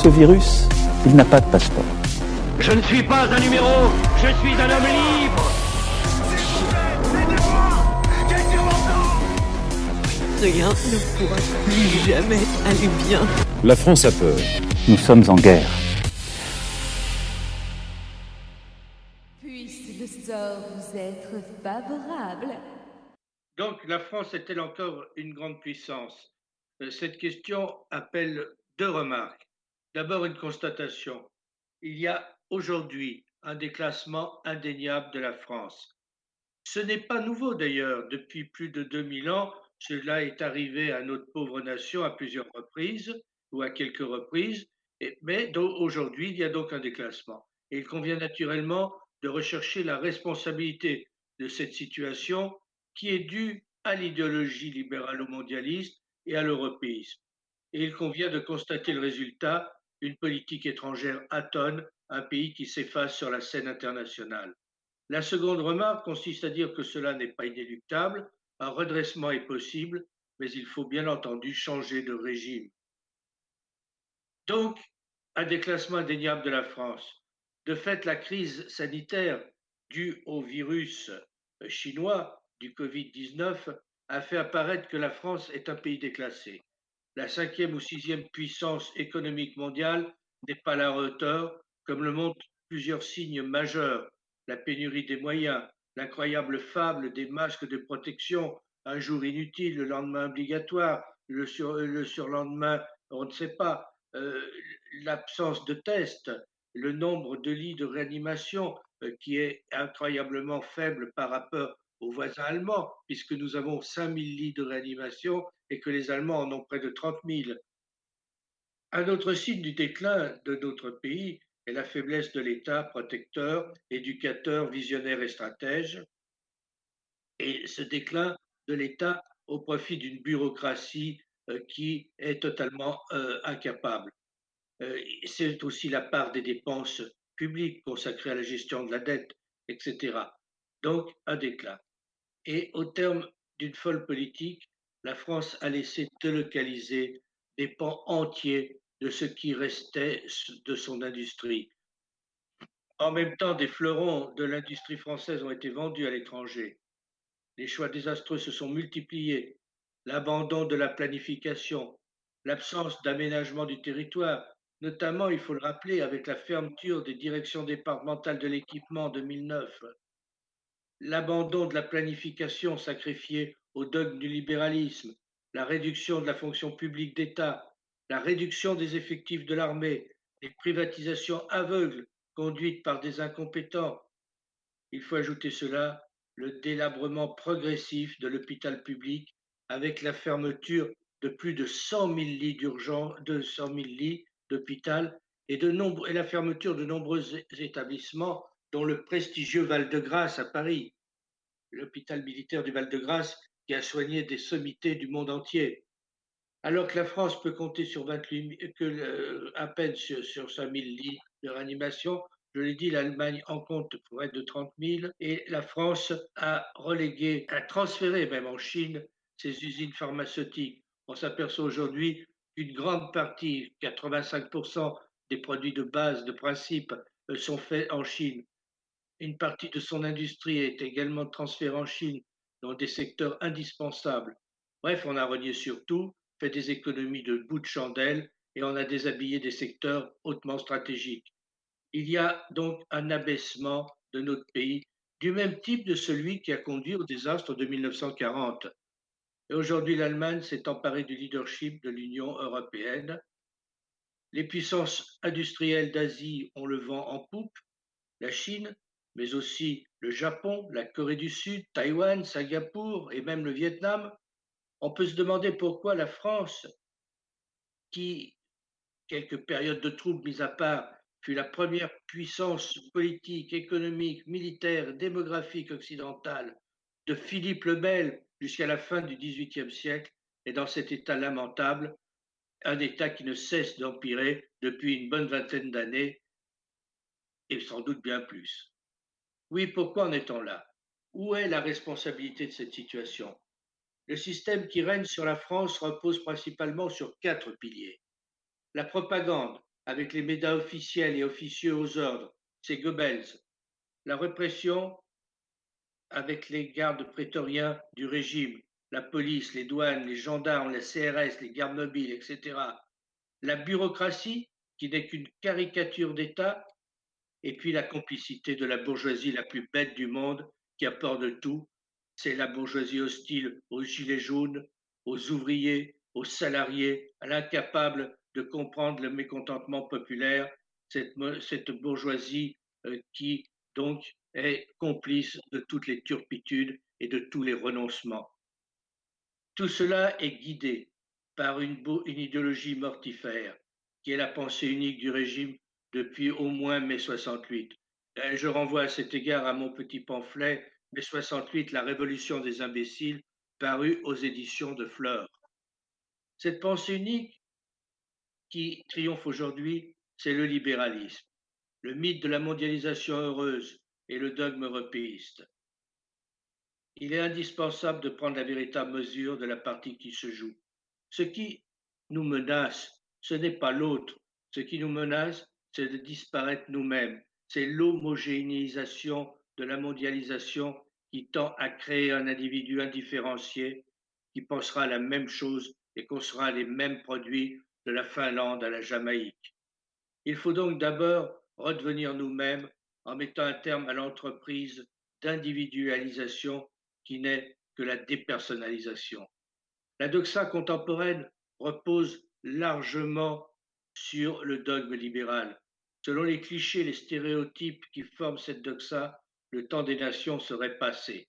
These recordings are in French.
Ce virus, il n'a pas de passeport. Je ne suis pas un numéro, je suis un homme libre Rien ne pourra plus jamais aller bien. La France a peur. Nous sommes en guerre. Puisse le sort vous être favorable. Donc, la France est-elle encore une grande puissance? Cette question appelle deux remarques. D'abord, une constatation. Il y a aujourd'hui un déclassement indéniable de la France. Ce n'est pas nouveau d'ailleurs. Depuis plus de 2000 ans, cela est arrivé à notre pauvre nation à plusieurs reprises ou à quelques reprises. mais aujourd'hui, il y a donc un déclassement. Et il convient naturellement de rechercher la responsabilité de cette situation qui est due à l'idéologie libéralo-mondialiste et à l'européisme. Et il convient de constater le résultat, une politique étrangère atone, un pays qui s'efface sur la scène internationale. La seconde remarque consiste à dire que cela n'est pas inéluctable, un redressement est possible, mais il faut bien entendu changer de régime. Donc, un déclassement indéniable de la France. De fait, la crise sanitaire due au virus chinois du Covid-19 a fait apparaître que la France est un pays déclassé. La cinquième ou sixième puissance économique mondiale n'est pas à la hauteur, comme le montrent plusieurs signes majeurs, la pénurie des moyens, l'incroyable fable des masques de protection, un jour inutile, le lendemain obligatoire, le, sur, le surlendemain, on ne sait pas, euh, l'absence de tests, le nombre de lits de réanimation euh, qui est incroyablement faible par rapport aux voisins allemands, puisque nous avons 5000 lits de réanimation et que les Allemands en ont près de 30 000. Un autre signe du déclin de notre pays est la faiblesse de l'État protecteur, éducateur, visionnaire et stratège. Et ce déclin de l'État au profit d'une bureaucratie euh, qui est totalement euh, incapable. Euh, c'est aussi la part des dépenses publiques consacrées à la gestion de la dette, etc. Donc, un déclin. Et au terme d'une folle politique, la France a laissé délocaliser des pans entiers de ce qui restait de son industrie. En même temps, des fleurons de l'industrie française ont été vendus à l'étranger. Les choix désastreux se sont multipliés. L'abandon de la planification, l'absence d'aménagement du territoire, notamment, il faut le rappeler, avec la fermeture des directions départementales de l'équipement en 2009, l'abandon de la planification sacrifiée au dogme du libéralisme, la réduction de la fonction publique d'État, la réduction des effectifs de l'armée, les privatisations aveugles conduites par des incompétents. Il faut ajouter cela, le délabrement progressif de l'hôpital public avec la fermeture de plus de 100 000 lits d'urgence, de 100 000 lits d'hôpital et, et la fermeture de nombreux établissements dont le prestigieux Val-de-Grâce à Paris, l'hôpital militaire du Val-de-Grâce qui a soigné des sommités du monde entier. Alors que la France peut compter sur 28, que, à peine sur, sur 5 000 lits de réanimation, je l'ai dit, l'Allemagne en compte pour être de 30 000 et la France a relégué, a transféré même en Chine ses usines pharmaceutiques. On s'aperçoit aujourd'hui qu'une grande partie, 85% des produits de base, de principe, euh, sont faits en Chine. Une partie de son industrie est également transférée en Chine dans des secteurs indispensables. Bref, on a renié surtout, fait des économies de bout de chandelle et on a déshabillé des secteurs hautement stratégiques. Il y a donc un abaissement de notre pays du même type de celui qui a conduit au désastre de 1940. Et aujourd'hui, l'Allemagne s'est emparée du leadership de l'Union européenne. Les puissances industrielles d'Asie ont le vent en poupe, la Chine, mais aussi le Japon, la Corée du Sud, Taïwan, Singapour et même le Vietnam. On peut se demander pourquoi la France, qui, quelques périodes de troubles mises à part, fut la première puissance politique, économique, militaire, démographique occidentale de Philippe le Bel jusqu'à la fin du XVIIIe siècle, est dans cet état lamentable, un état qui ne cesse d'empirer depuis une bonne vingtaine d'années, et sans doute bien plus. Oui, pourquoi en est-on là? Où est la responsabilité de cette situation? Le système qui règne sur la France repose principalement sur quatre piliers. La propagande, avec les médias officiels et officieux aux ordres, c'est Goebbels. La répression, avec les gardes prétoriens du régime, la police, les douanes, les gendarmes, les CRS, les gardes mobiles, etc. La bureaucratie, qui n'est qu'une caricature d'État, et puis la complicité de la bourgeoisie la plus bête du monde, qui a peur de tout. C'est la bourgeoisie hostile aux gilets jaunes, aux ouvriers, aux salariés, à l'incapable de comprendre le mécontentement populaire, cette, cette bourgeoisie euh, qui donc est complice de toutes les turpitudes et de tous les renoncements. Tout cela est guidé par une, une idéologie mortifère, qui est la pensée unique du régime depuis au moins mai 68. Euh, je renvoie à cet égard à mon petit pamphlet Mai 68, la révolution des imbéciles, paru aux éditions de Fleur. Cette pensée unique qui triomphe aujourd'hui, c'est le libéralisme, le mythe de la mondialisation heureuse et le dogme européiste. Il est indispensable de prendre la véritable mesure de la partie qui se joue. Ce qui nous menace, ce n'est pas l'autre. Ce qui nous menace, c'est de disparaître nous-mêmes. C'est l'homogénéisation de la mondialisation qui tend à créer un individu indifférencié qui pensera la même chose et consommera les mêmes produits de la Finlande à la Jamaïque. Il faut donc d'abord redevenir nous-mêmes en mettant un terme à l'entreprise d'individualisation qui n'est que la dépersonnalisation. La doxa contemporaine repose largement sur le dogme libéral. Selon les clichés, les stéréotypes qui forment cette doxa, le temps des nations serait passé.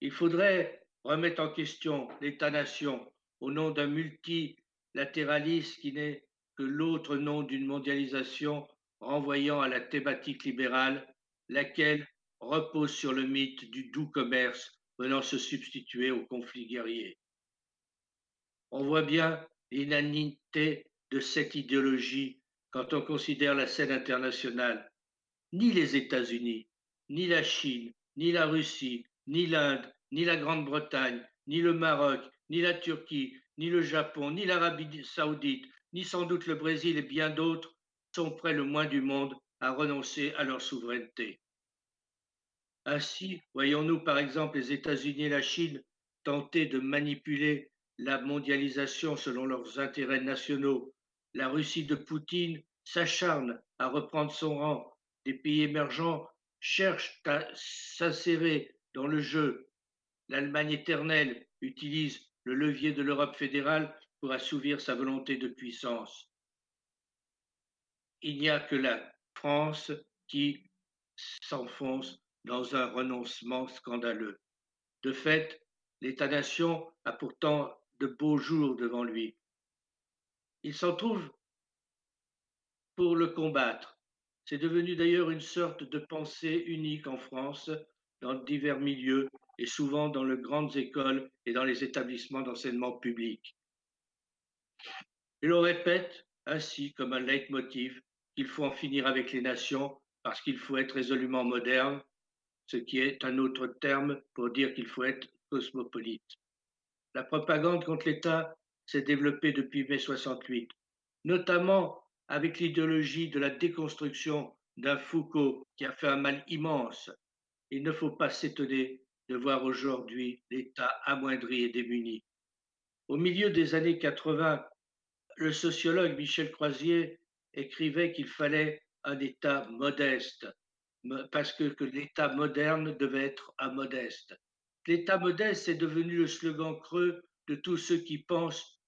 Il faudrait remettre en question l'État-nation au nom d'un multilatéralisme qui n'est que l'autre nom d'une mondialisation renvoyant à la thématique libérale, laquelle repose sur le mythe du doux commerce venant se substituer au conflit guerrier. On voit bien l'inanité de cette idéologie quand on considère la scène internationale. Ni les États-Unis, ni la Chine, ni la Russie, ni l'Inde, ni la Grande-Bretagne, ni le Maroc, ni la Turquie, ni le Japon, ni l'Arabie saoudite, ni sans doute le Brésil et bien d'autres sont prêts le moins du monde à renoncer à leur souveraineté. Ainsi, voyons-nous par exemple les États-Unis et la Chine tenter de manipuler la mondialisation selon leurs intérêts nationaux. La Russie de Poutine s'acharne à reprendre son rang. Des pays émergents cherchent à s'insérer dans le jeu. L'Allemagne éternelle utilise le levier de l'Europe fédérale pour assouvir sa volonté de puissance. Il n'y a que la France qui s'enfonce dans un renoncement scandaleux. De fait, l'État-nation a pourtant de beaux jours devant lui. Il s'en trouve pour le combattre. C'est devenu d'ailleurs une sorte de pensée unique en France, dans divers milieux et souvent dans les grandes écoles et dans les établissements d'enseignement public. Il le répète ainsi comme un leitmotiv qu'il faut en finir avec les nations parce qu'il faut être résolument moderne, ce qui est un autre terme pour dire qu'il faut être cosmopolite. La propagande contre l'État s'est développée depuis mai 68, notamment avec l'idéologie de la déconstruction d'un Foucault qui a fait un mal immense. Il ne faut pas s'étonner de voir aujourd'hui l'État amoindri et démuni. Au milieu des années 80, le sociologue Michel Croisier écrivait qu'il fallait un État modeste, parce que, que l'État moderne devait être un modeste. L'État modeste est devenu le slogan creux de tous ceux qui pensent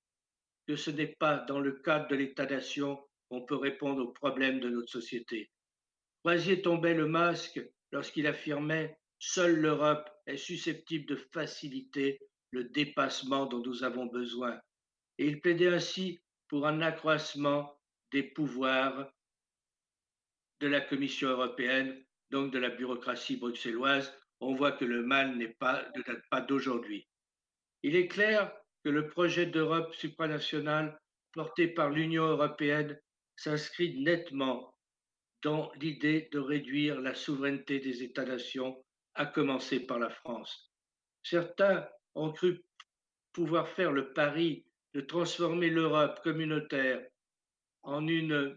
que ce n'est pas dans le cadre de l'État-nation qu'on peut répondre aux problèmes de notre société. Croisier tombait le masque lorsqu'il affirmait Seule l'Europe est susceptible de faciliter le dépassement dont nous avons besoin. Et il plaidait ainsi pour un accroissement des pouvoirs de la Commission européenne, donc de la bureaucratie bruxelloise. On voit que le mal n'est pas, ne date pas d'aujourd'hui. Il est clair que le projet d'Europe supranationale porté par l'Union européenne s'inscrit nettement dans l'idée de réduire la souveraineté des États-nations, à commencer par la France. Certains ont cru pouvoir faire le pari de transformer l'Europe communautaire en, une,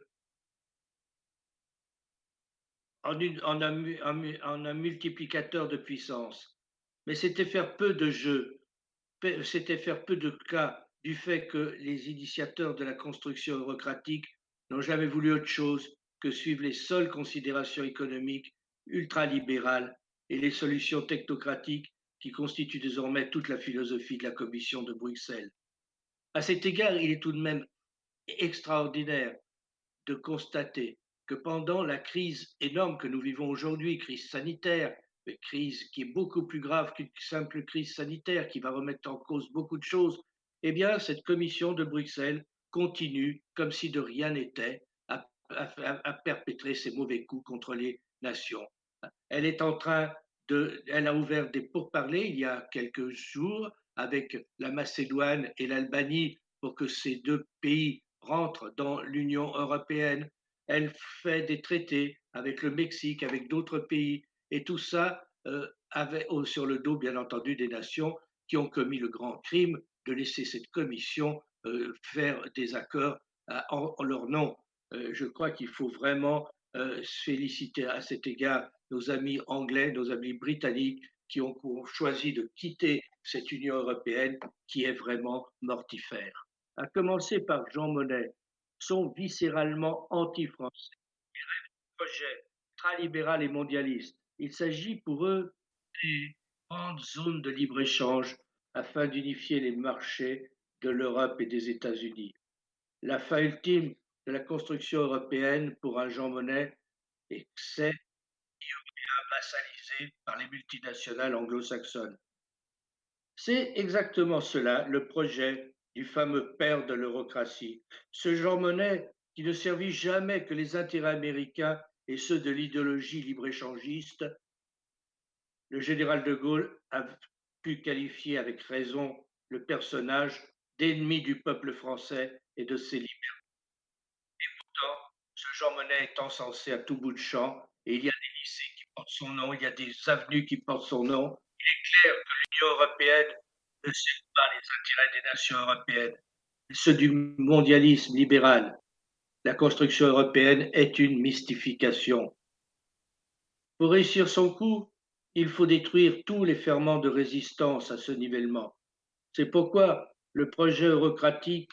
en, un, multiplicateur de puissance. Mais c'était faire peu de jeux, c'était faire peu de cas du fait que les initiateurs de la construction eurocratique n'ont jamais voulu autre chose que suivent les seules considérations économiques ultralibérales et les solutions technocratiques qui constituent désormais toute la philosophie de la Commission de Bruxelles. À cet égard, il est tout de même extraordinaire de constater que pendant la crise énorme que nous vivons aujourd'hui, crise sanitaire, crise qui est beaucoup plus grave qu'une simple crise sanitaire, qui va remettre en cause beaucoup de choses, eh bien, cette commission de Bruxelles continue, comme si de rien n'était, à, perpétrer ses mauvais coups contre les nations. Elle est en train de, elle a ouvert des pourparlers il y a quelques jours avec la Macédoine et l'Albanie pour que ces deux pays rentrent dans l'Union européenne. Elle fait des traités avec le Mexique, avec d'autres pays, et tout ça euh, avait, sur le dos, bien entendu, des nations qui ont commis le grand crime de laisser cette commission euh, faire des accords euh, en leur nom. Je crois qu'il faut vraiment féliciter à cet égard nos amis anglais, nos amis britanniques qui ont, choisi de quitter cette Union européenne qui est vraiment mortifère. À commencer par Jean Monnet, sont viscéralement anti-français. projet ultralibéral et mondialiste. Il s'agit pour eux des grandes zones de libre-échange afin d'unifier les marchés de l'Europe et des États-Unis. La fin ultime de la construction européenne pour un Jean Monnet et c'est vassalisé par les multinationales anglo-saxonnes. C'est exactement cela le projet du fameux père de l'eurocratie, ce Jean Monnet qui ne servit jamais que les intérêts américains et ceux de l'idéologie libre-échangiste. Le général de Gaulle a pu qualifier avec raison le personnage d'ennemi du peuple français et de ses libertés ce Jean Monnet est encensé à tout bout de champ et il y a des lycées qui portent son nom, il y a des avenues qui portent son nom. Il est clair que l'Union européenne ne sait pas les intérêts des nations européennes, ceux du mondialisme libéral. La construction européenne est une mystification. Pour réussir son coup, il faut détruire tous les ferments de résistance à ce nivellement. C'est pourquoi le projet eurocratique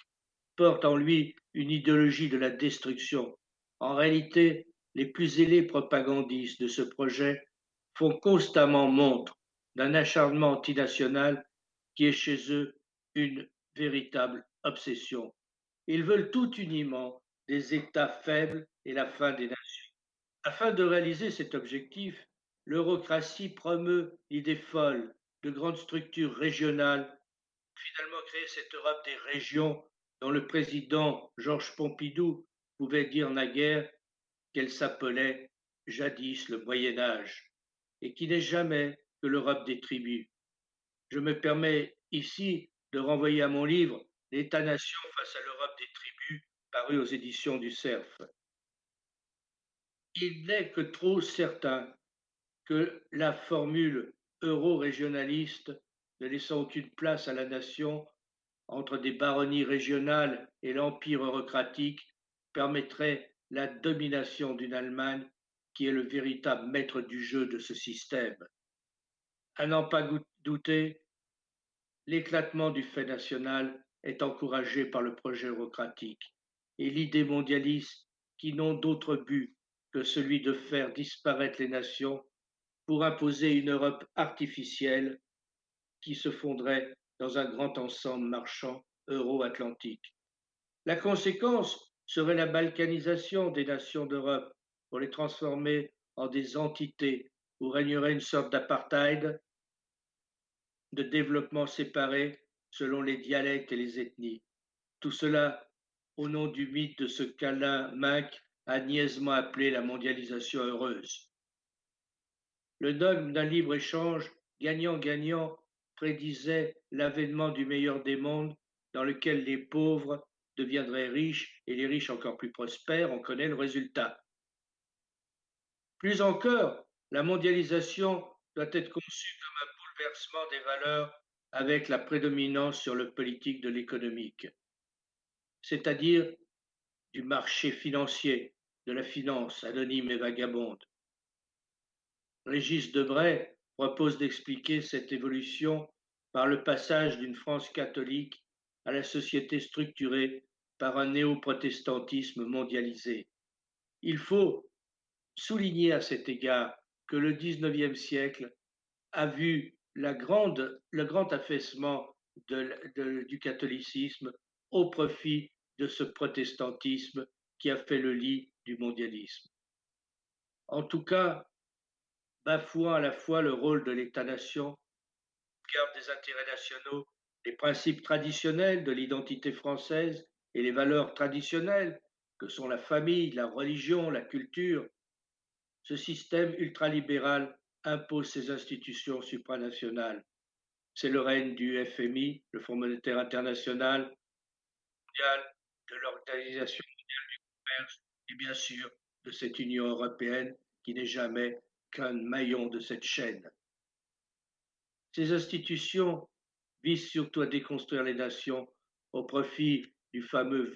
porte en lui une idéologie de la destruction. En réalité, les plus zélés propagandistes de ce projet font constamment montre d'un acharnement antinational qui est chez eux une véritable obsession. Ils veulent tout uniment des États faibles et la fin des nations. Afin de réaliser cet objectif, l'eurocratie promeut l'idée folle de grandes structures régionales, finalement créer cette Europe des régions dont le président Georges Pompidou pouvait dire naguère qu'elle s'appelait jadis le Moyen Âge, et qui n'est jamais que l'Europe des tribus. Je me permets ici de renvoyer à mon livre L'État-nation face à l'Europe des tribus, paru aux éditions du CERF. Il n'est que trop certain que la formule euro-régionaliste, ne laissant aucune place à la nation entre des baronnies régionales et l'empire eurocratique, permettrait la domination d'une Allemagne qui est le véritable maître du jeu de ce système. L'éclatement du fait national est encouragée par le projet eurocratique et l'idée mondialiste qui n'ont d'autre but que celui de faire disparaître les nations pour imposer une Europe artificielle qui se fondrait dans un grand ensemble marchand euro-atlantique. La conséquence serait la balkanisation des nations d'Europe pour les transformer en des entités où régnerait une sorte d'apartheid, de développement séparé selon les dialectes et les ethnies. Tout cela au nom du mythe de ce qu'Alain Mac a niaisement appelé la mondialisation heureuse. Le dogme d'un libre-échange gagnant-gagnant prédisait l'avènement du meilleur des mondes dans lequel les pauvres deviendraient riches et les riches encore plus prospères, on connaît le résultat. Plus encore, la mondialisation doit être conçue comme un bouleversement des valeurs avec la prédominance sur le politique de l'économique, c'est-à-dire du marché financier, de la finance anonyme et vagabonde. Régis Debray propose d'expliquer cette évolution par le passage d'une France catholique à la société structurée par un néo-protestantisme mondialisé. Il faut souligner à cet égard que le XIXe siècle a vu la grande, le grand affaissement du catholicisme au profit de ce protestantisme qui a fait le lit du mondialisme. En tout cas, bafouant à la fois le rôle de l'État-nation, garde des intérêts nationaux, les principes traditionnels de l'identité française et les valeurs traditionnelles que sont la famille, la religion, la culture, ce système ultralibéral impose ses institutions supranationales. C'est le règne du FMI, le Fonds monétaire international, de l'Organisation mondiale du commerce et bien sûr de cette Union européenne qui n'est jamais qu'un maillon de cette chaîne. Ces institutions visent surtout à déconstruire les nations au profit du fameux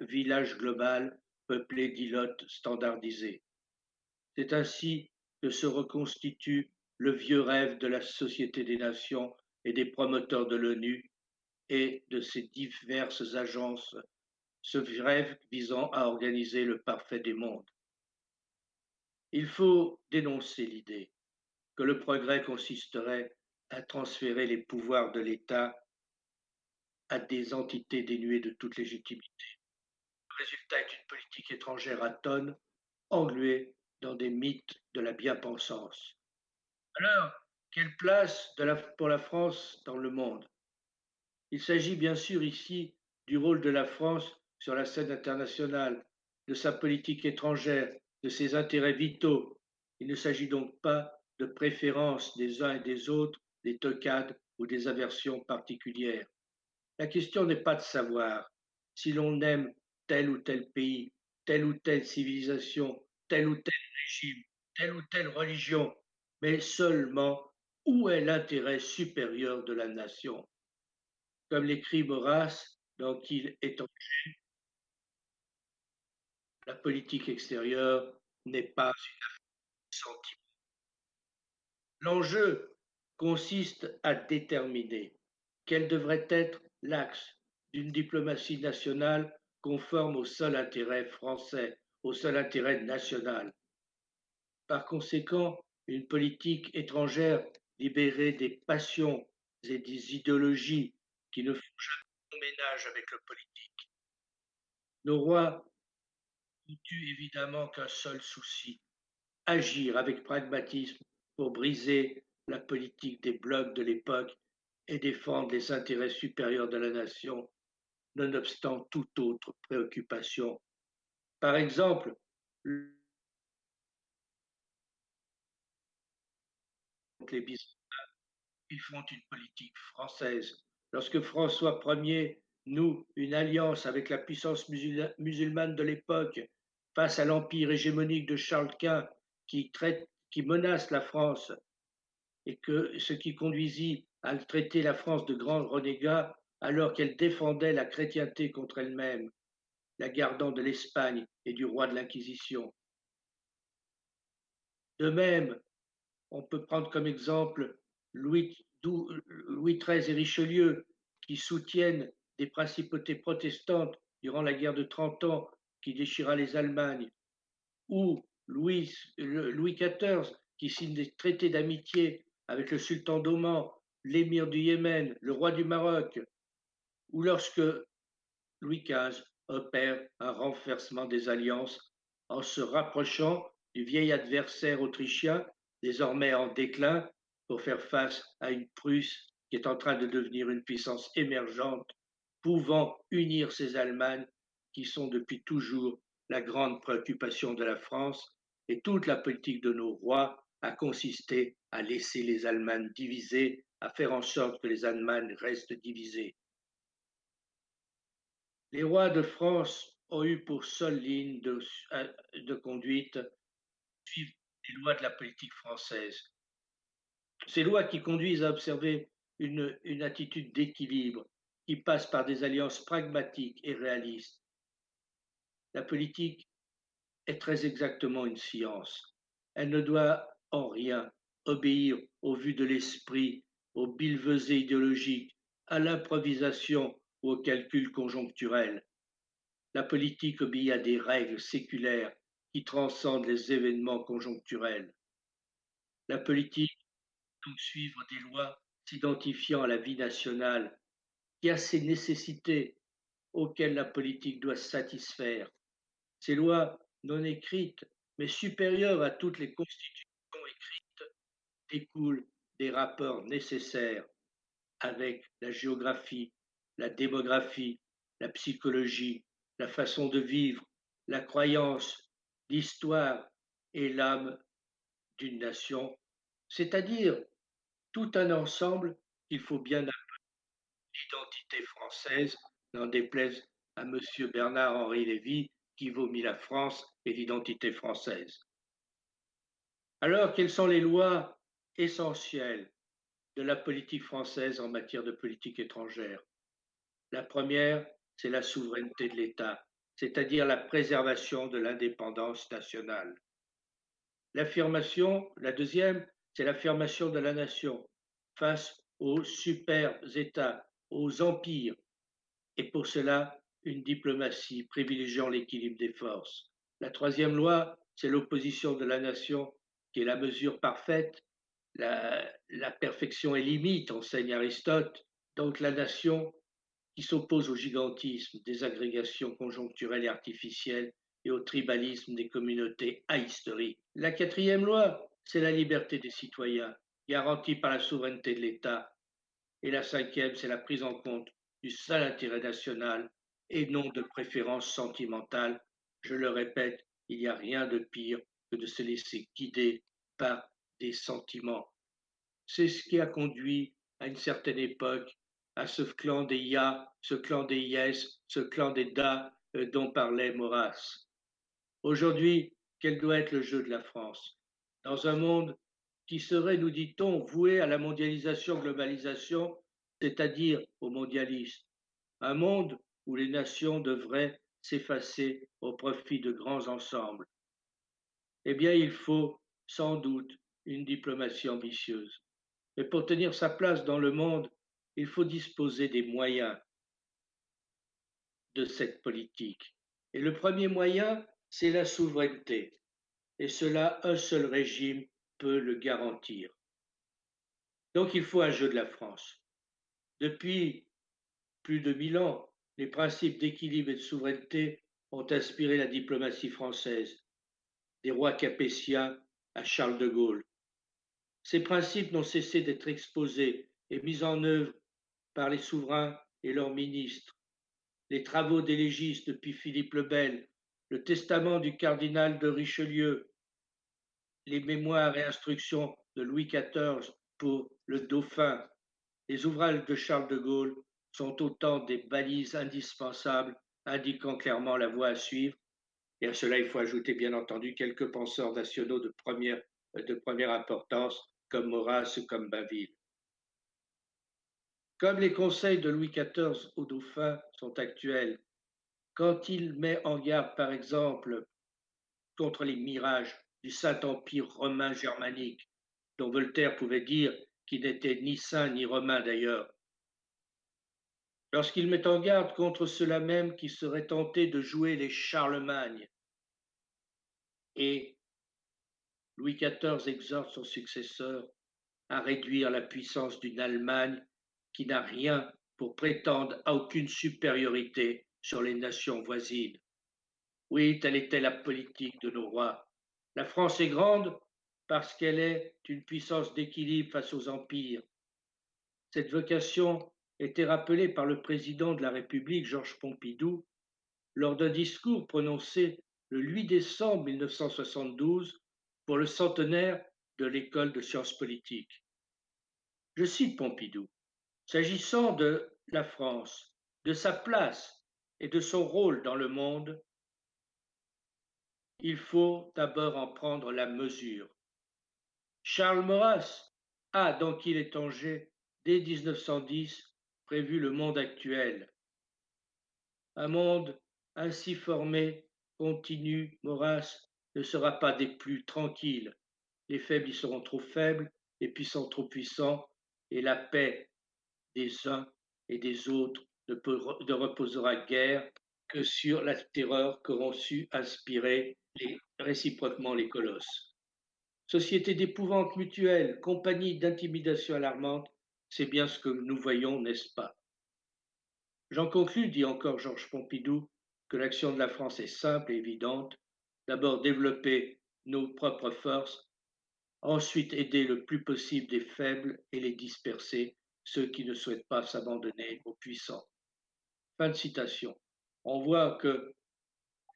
village global peuplé d'îlotes standardisées. C'est ainsi que se reconstitue le vieux rêve de la Société des Nations et des promoteurs de l'ONU et de ses diverses agences, ce rêve visant à organiser le parfait des mondes. Il faut dénoncer l'idée que le progrès consisterait à transférer les pouvoirs de l'État à des entités dénuées de toute légitimité. Le résultat est une politique étrangère à tonnes, engluée dans des mythes de la bien-pensance. Alors, quelle place la, pour la France dans le monde? Il s'agit bien sûr ici du rôle de la France sur la scène internationale, de sa politique étrangère, de ses intérêts vitaux. Il ne s'agit donc pas de préférence des uns et des autres, des tocades ou des aversions particulières. La question n'est pas de savoir si l'on aime tel ou tel pays, telle ou telle civilisation, tel ou tel régime, telle ou telle religion, mais seulement où est l'intérêt supérieur de la nation. Comme l'écrit Maurras dans Qu'il est en la politique extérieure n'est pas une affaire de sentiment. L'enjeu consiste à déterminer quel devrait être l'axe d'une diplomatie nationale conforme au seul intérêt français, au seul intérêt national. Par conséquent, une politique étrangère libérée des passions et des idéologies qui ne font jamais ménage avec le politique. Nos rois n'ont eu évidemment qu'un seul souci, agir avec pragmatisme pour briser la politique des blocs de l'époque et défendre les intérêts supérieurs de la nation, nonobstant toute autre préoccupation. Par exemple, les Byzantins, ils font une politique française. Lorsque François Ier noue une alliance avec la puissance musulmane de l'époque face à l'empire hégémonique de Charles Quint qui, menace la France et ce qui conduisit à traiter la France de grand renégat alors qu'elle défendait la chrétienté contre elle-même, la gardant de l'Espagne et du roi de l'Inquisition. De même, on peut prendre comme exemple Louis, Louis XIII et Richelieu qui soutiennent des principautés protestantes durant la guerre de 30 ans qui déchira les Allemagnes, ou Louis, Louis XIV qui signe des traités d'amitié avec le sultan d'Oman, l'émir du Yémen, le roi du Maroc, ou lorsque Louis XV opère un renversement des alliances en se rapprochant du vieil adversaire autrichien, désormais en déclin, pour faire face à une Prusse qui est en train de devenir une puissance émergente, pouvant unir ces Allemagnes qui sont depuis toujours la grande préoccupation de la France, et toute la politique de nos rois a consisté à laisser les Allemagnes divisées, à faire en sorte que les Allemagnes restent divisées. Les rois de France ont eu pour seule ligne de, euh, de conduite suivre les lois de la politique française. Ces lois qui conduisent à observer une, une attitude d'équilibre qui passe par des alliances pragmatiques et réalistes. La politique est très exactement une science. Elle ne doit en rien obéir au vu de l'esprit, aux billevesées idéologiques, à l'improvisation au calcul conjoncturel. La politique obéit à des règles séculaires qui transcendent les événements conjoncturels. La politique donc suivre des lois s'identifiant à la vie nationale, qui a ses nécessités auxquelles la politique doit satisfaire. Ces lois non écrites, mais supérieures à toutes les constitutions écrites, découlent des rapports nécessaires avec la géographie, la démographie, la psychologie, la façon de vivre, la croyance, l'histoire et l'âme d'une nation, c'est-à-dire tout un ensemble qu'il faut bien appeler l'identité française, n'en déplaise à M. Bernard-Henri Lévy, qui vomit la France et l'identité française. Alors, quelles sont les lois essentielles de la politique française en matière de politique étrangère? La première, c'est la souveraineté de l'État, c'est-à-dire la préservation de l'indépendance nationale. L'affirmation, la deuxième, c'est l'affirmation de la nation face aux super États, aux empires, et pour cela, une diplomatie privilégiant l'équilibre des forces. La troisième loi, c'est l'opposition de la nation, qui est la mesure parfaite. La, la perfection est limite, enseigne Aristote. Donc la nation qui s'oppose au gigantisme des agrégations conjoncturelles et artificielles et au tribalisme des communautés ahistoriques. La quatrième loi, c'est la liberté des citoyens, garantie par la souveraineté de l'État. Et la cinquième, c'est la prise en compte du seul intérêt national et non de préférences sentimentales. Je le répète, il n'y a rien de pire que de se laisser guider par des sentiments. C'est ce qui a conduit à une certaine époque à ce clan des Ya, ce clan des Yes, ce clan des Da euh, dont parlait Maurras. Aujourd'hui, quel doit être le jeu de la France? Dans un monde qui serait, nous dit-on, voué à la mondialisation-globalisation, c'est-à-dire au mondialisme. Un monde où les nations devraient s'effacer au profit de grands ensembles. Eh bien, il faut sans doute une diplomatie ambitieuse. Mais pour tenir sa place dans le monde, il faut disposer des moyens de cette politique. Et le premier moyen, c'est la souveraineté. Et cela, un seul régime peut le garantir. Donc il faut un jeu de la France. Depuis plus de mille ans, les principes d'équilibre et de souveraineté ont inspiré la diplomatie française, des rois capétiens à Charles de Gaulle. Ces principes n'ont cessé d'être exposés et mis en œuvre par les souverains et leurs ministres. Les travaux des légistes depuis Philippe le Bel le testament du cardinal de Richelieu, les mémoires et instructions de Louis XIV pour le dauphin, les ouvrages de Charles de Gaulle sont autant des balises indispensables indiquant clairement la voie à suivre. Et à cela, il faut ajouter bien entendu quelques penseurs nationaux de première, de première importance, comme Maurras ou comme Baville. Comme les conseils de Louis XIV au dauphin sont actuels quand il met en garde, par exemple, contre les mirages du Saint-Empire romain germanique, dont Voltaire pouvait dire qu'il n'était ni saint ni romain d'ailleurs. lorsqu'il met en garde contre ceux-là même qui seraient tentés de jouer les Charlemagne. Et Louis XIV exhorte son successeur à réduire la puissance d'une Allemagne qui n'a rien pour prétendre à aucune supériorité sur les nations voisines. Oui, telle était la politique de nos rois. La France est grande parce qu'elle est une puissance d'équilibre face aux empires. Cette vocation était rappelée par le président de la République, Georges Pompidou, lors d'un discours prononcé le 8 décembre 1972 pour le centenaire de l'école de sciences politiques. Je cite Pompidou. S'agissant de la France, de sa place et de son rôle dans le monde, il faut d'abord en prendre la mesure. Charles Maurras a, dans Qu'il est Angers, dès 1910, prévu le monde actuel. Un monde ainsi formé, continue, Maurras, ne sera pas des plus tranquilles. Les faibles y seront trop faibles, les puissants trop puissants, et la paix des uns et des autres ne, reposera guère que sur la terreur qu'auront su inspirer les, réciproquement les colosses. Société d'épouvante mutuelle, compagnie d'intimidation alarmante, c'est bien ce que nous voyons, n'est-ce pas? J'en conclus, dit encore Georges Pompidou, que l'action de la France est simple et évidente. D'abord développer nos propres forces, ensuite aider le plus possible des faibles et les disperser, ceux qui ne souhaitent pas s'abandonner aux puissants. Fin de citation. On voit que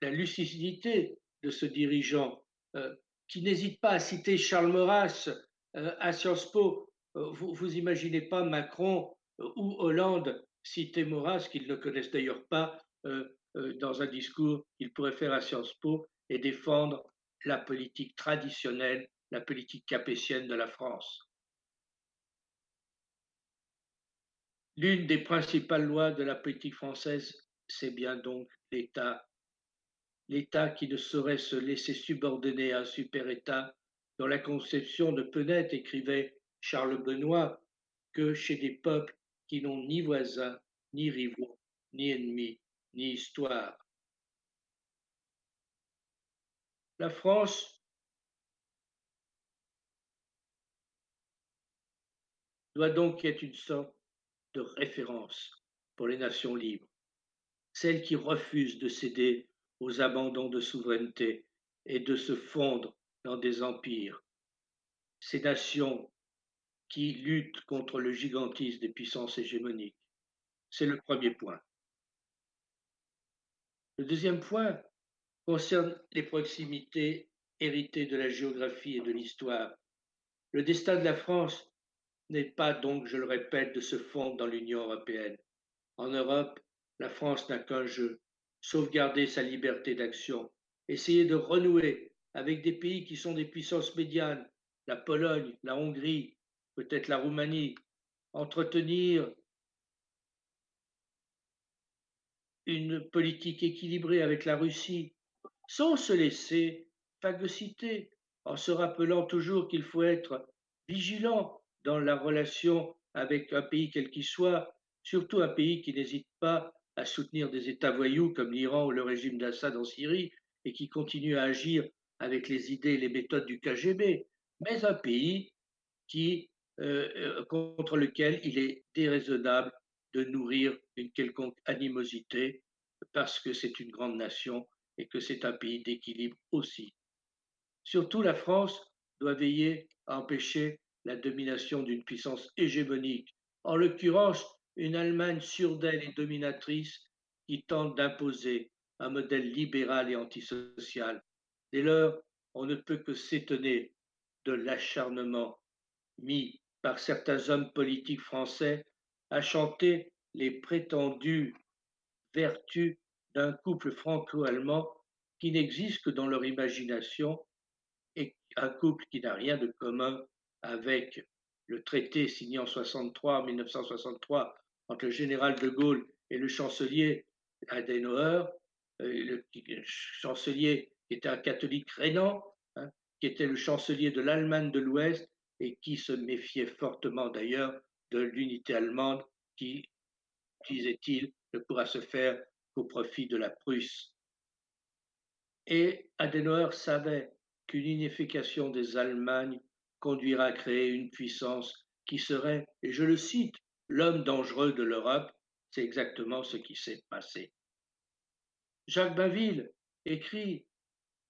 la lucidité de ce dirigeant, euh, qui n'hésite pas à citer Charles Maurras euh, à Sciences Po, euh, vous, vous imaginez pas Macron ou Hollande citer Maurras, qu'ils ne connaissent d'ailleurs pas, dans un discours qu'il pourrait faire à Sciences Po et défendre la politique traditionnelle, la politique capétienne de la France. L'une des principales lois de la politique française, c'est bien donc l'État. L'État qui ne saurait se laisser subordonner à un super-État dont la conception ne peut naître, écrivait Charles Benoît, que chez des peuples qui n'ont ni voisins, ni rivaux, ni ennemis, ni histoire. La France doit donc être une sorte de référence pour les nations libres, celles qui refusent de céder aux abandons de souveraineté et de se fondre dans des empires, ces nations qui luttent contre le gigantisme des puissances hégémoniques. C'est le premier point. Le deuxième point concerne les proximités héritées de la géographie et de l'histoire. Le destin de la France n'est pas donc, je le répète, de se fondre dans l'Union européenne. En Europe, la France n'a qu'un jeu, sauvegarder sa liberté d'action, essayer de renouer avec des pays qui sont des puissances médianes, la Pologne, la Hongrie, peut-être la Roumanie, entretenir une politique équilibrée avec la Russie, sans se laisser phagocyter, en se rappelant toujours qu'il faut être vigilant dans la relation avec un pays quel qu'il soit, surtout un pays qui n'hésite pas à soutenir des États voyous comme l'Iran ou le régime d'Assad en Syrie et qui continue à agir avec les idées et les méthodes du KGB, mais un pays euh, euh, contre lequel il est déraisonnable de nourrir une quelconque animosité parce que c'est une grande nation et que c'est un pays d'équilibre aussi. Surtout, la France doit veiller à empêcher la domination d'une puissance hégémonique, en l'occurrence une Allemagne sûre d'elle et dominatrice qui tente d'imposer un modèle libéral et antisocial. Dès lors, on ne peut que s'étonner de l'acharnement mis par certains hommes politiques français à chanter les prétendues vertus d'un couple franco-allemand qui n'existe que dans leur imagination et un couple qui n'a rien de commun avec le traité signé en 63, 1963 entre le général de Gaulle et le chancelier Adenauer, euh, le chancelier qui était un catholique rénan, hein, qui était le chancelier de l'Allemagne de l'Ouest et qui se méfiait fortement d'ailleurs de l'unité allemande qui disait-il, ne pourra se faire qu'au profit de la Prusse. Et Adenauer savait qu'une unification des Allemagnes conduira à créer une puissance qui serait, et je le cite, l'homme dangereux de l'Europe. C'est exactement ce qui s'est passé. Jacques Bainville écrit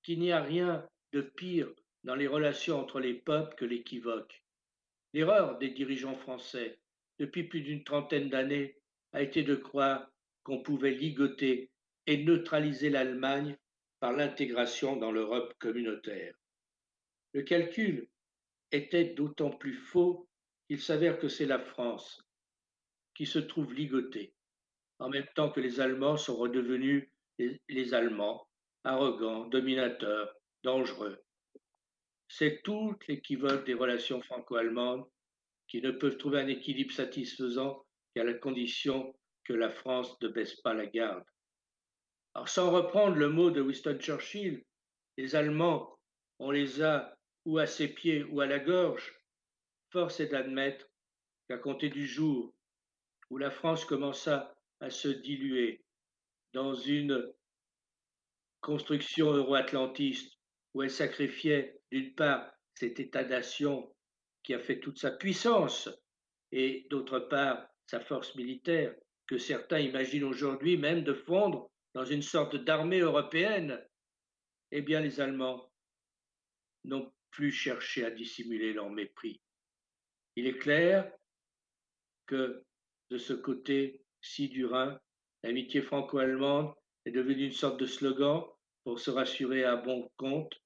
qu'il n'y a rien de pire dans les relations entre les peuples que l'équivoque. L'erreur des dirigeants français, depuis plus d'une trentaine d'années, a été de croire qu'on pouvait ligoter et neutraliser l'Allemagne par l'intégration dans l'Europe communautaire. Le calcul était d'autant plus faux qu'il s'avère que c'est la France qui se trouve ligotée, en même temps que les Allemands sont redevenus les, Allemands, arrogants, dominateurs, dangereux. C'est tout l'équivoque des relations franco-allemandes qui ne peuvent trouver un équilibre satisfaisant qu'à la condition que la France ne baisse pas la garde. Alors, sans reprendre le mot de Winston Churchill, les Allemands, on les a ou à ses pieds ou à la gorge. Force est d'admettre qu'à compter du jour où la France commença à se diluer dans une construction euro-atlantiste où elle sacrifiait d'une part cet État-nation qui a fait toute sa puissance et d'autre part sa force militaire que certains imaginent aujourd'hui même de fondre dans une sorte d'armée européenne, eh bien les Allemands n'ont plus cherché à dissimuler leur mépris. Il est clair que de ce côté-ci du Rhin, l'amitié franco-allemande est devenue une sorte de slogan pour se rassurer à bon compte,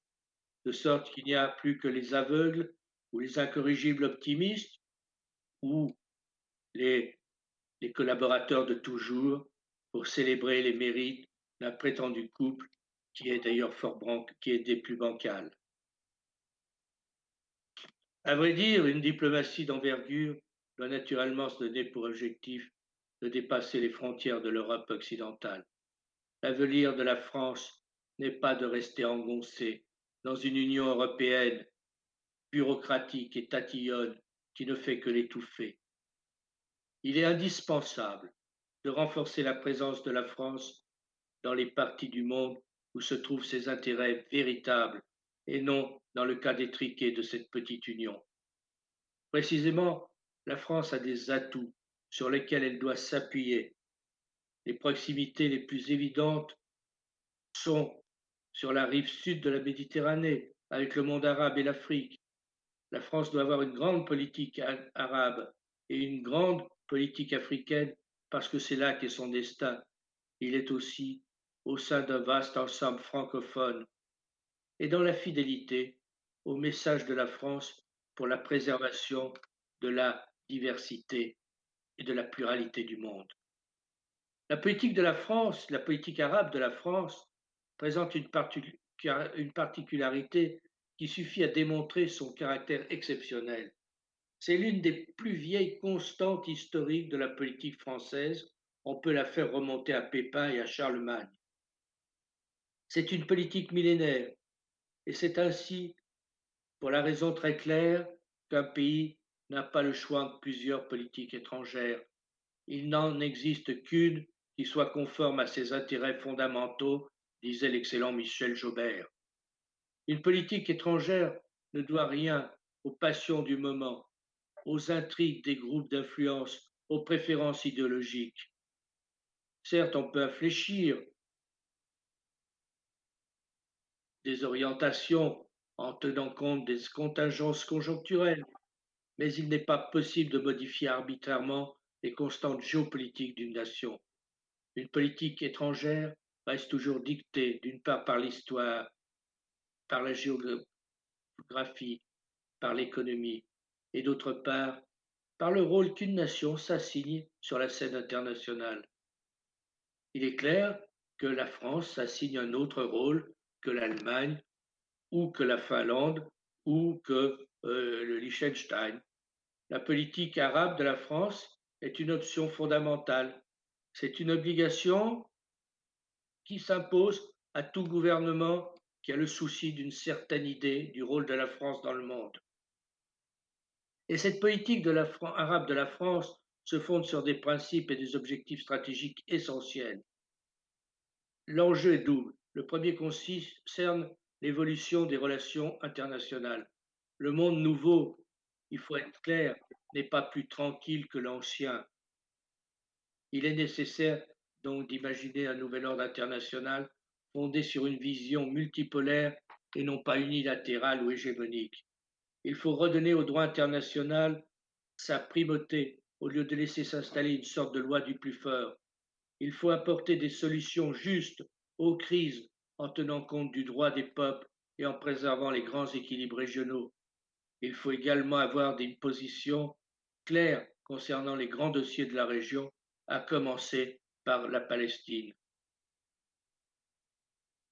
de sorte qu'il n'y a plus que les aveugles ou les incorrigibles optimistes ou les, les collaborateurs de toujours pour célébrer les mérites d'un prétendu couple qui est d'ailleurs fort qui est des plus bancales. À vrai dire, une diplomatie d'envergure doit naturellement se donner pour objectif de dépasser les frontières de l'Europe occidentale. L'avenir de la France n'est pas de rester engoncé dans une Union européenne bureaucratique et tatillonne qui ne fait que l'étouffer. Il est indispensable de renforcer la présence de la France dans les parties du monde où se trouvent ses intérêts véritables et non dans le cas détriqué de cette petite union. Précisément, la France a des atouts sur lesquels elle doit s'appuyer. Les proximités les plus évidentes sont sur la rive sud de la Méditerranée, avec le monde arabe et l'Afrique. La France doit avoir une grande politique arabe et une grande politique africaine parce que c'est là qu'est son destin. Il est aussi au sein d'un vaste ensemble francophone et dans la fidélité au message de la France pour la préservation de la diversité et de la pluralité du monde. La politique de la France, la politique arabe de la France, présente une, particularité qui suffit à démontrer son caractère exceptionnel. C'est l'une des plus vieilles constantes historiques de la politique française. On peut la faire remonter à Pépin et à Charlemagne. C'est une politique millénaire et c'est ainsi, pour la raison très claire, qu'un pays n'a pas le choix de plusieurs politiques étrangères. Il n'en existe qu'une qui soit conforme à ses intérêts fondamentaux, disait l'excellent Michel Jaubert. Une politique étrangère ne doit rien aux passions du moment, aux intrigues des groupes d'influence, aux préférences idéologiques. Certes, on peut infléchir des orientations en tenant compte des contingences conjoncturelles, mais il n'est pas possible de modifier arbitrairement les constantes géopolitiques d'une nation. Une politique étrangère reste toujours dictée d'une part par l'histoire, par la géographie, par l'économie, et d'autre part par le rôle qu'une nation s'assigne sur la scène internationale. Il est clair que la France s'assigne un autre rôle que l'Allemagne ou que la Finlande ou que euh, le Liechtenstein. La politique arabe de la France est une option fondamentale. C'est une obligation qui s'impose à tout gouvernement qui a le souci d'une certaine idée du rôle de la France dans le monde. Et cette politique arabe de la France se fonde sur des principes et des objectifs stratégiques essentiels. L'enjeu est double. Le premier concerne l'évolution des relations internationales. Le monde nouveau, il faut être clair, n'est pas plus tranquille que l'ancien. Il est nécessaire donc d'imaginer un nouvel ordre international fondé sur une vision multipolaire et non pas unilatérale ou hégémonique. Il faut redonner au droit international sa primauté au lieu de laisser s'installer une sorte de loi du plus fort. Il faut apporter des solutions justes aux crises en tenant compte du droit des peuples et en préservant les grands équilibres régionaux. Il faut également avoir des positions claires concernant les grands dossiers de la région, à commencer par la Palestine.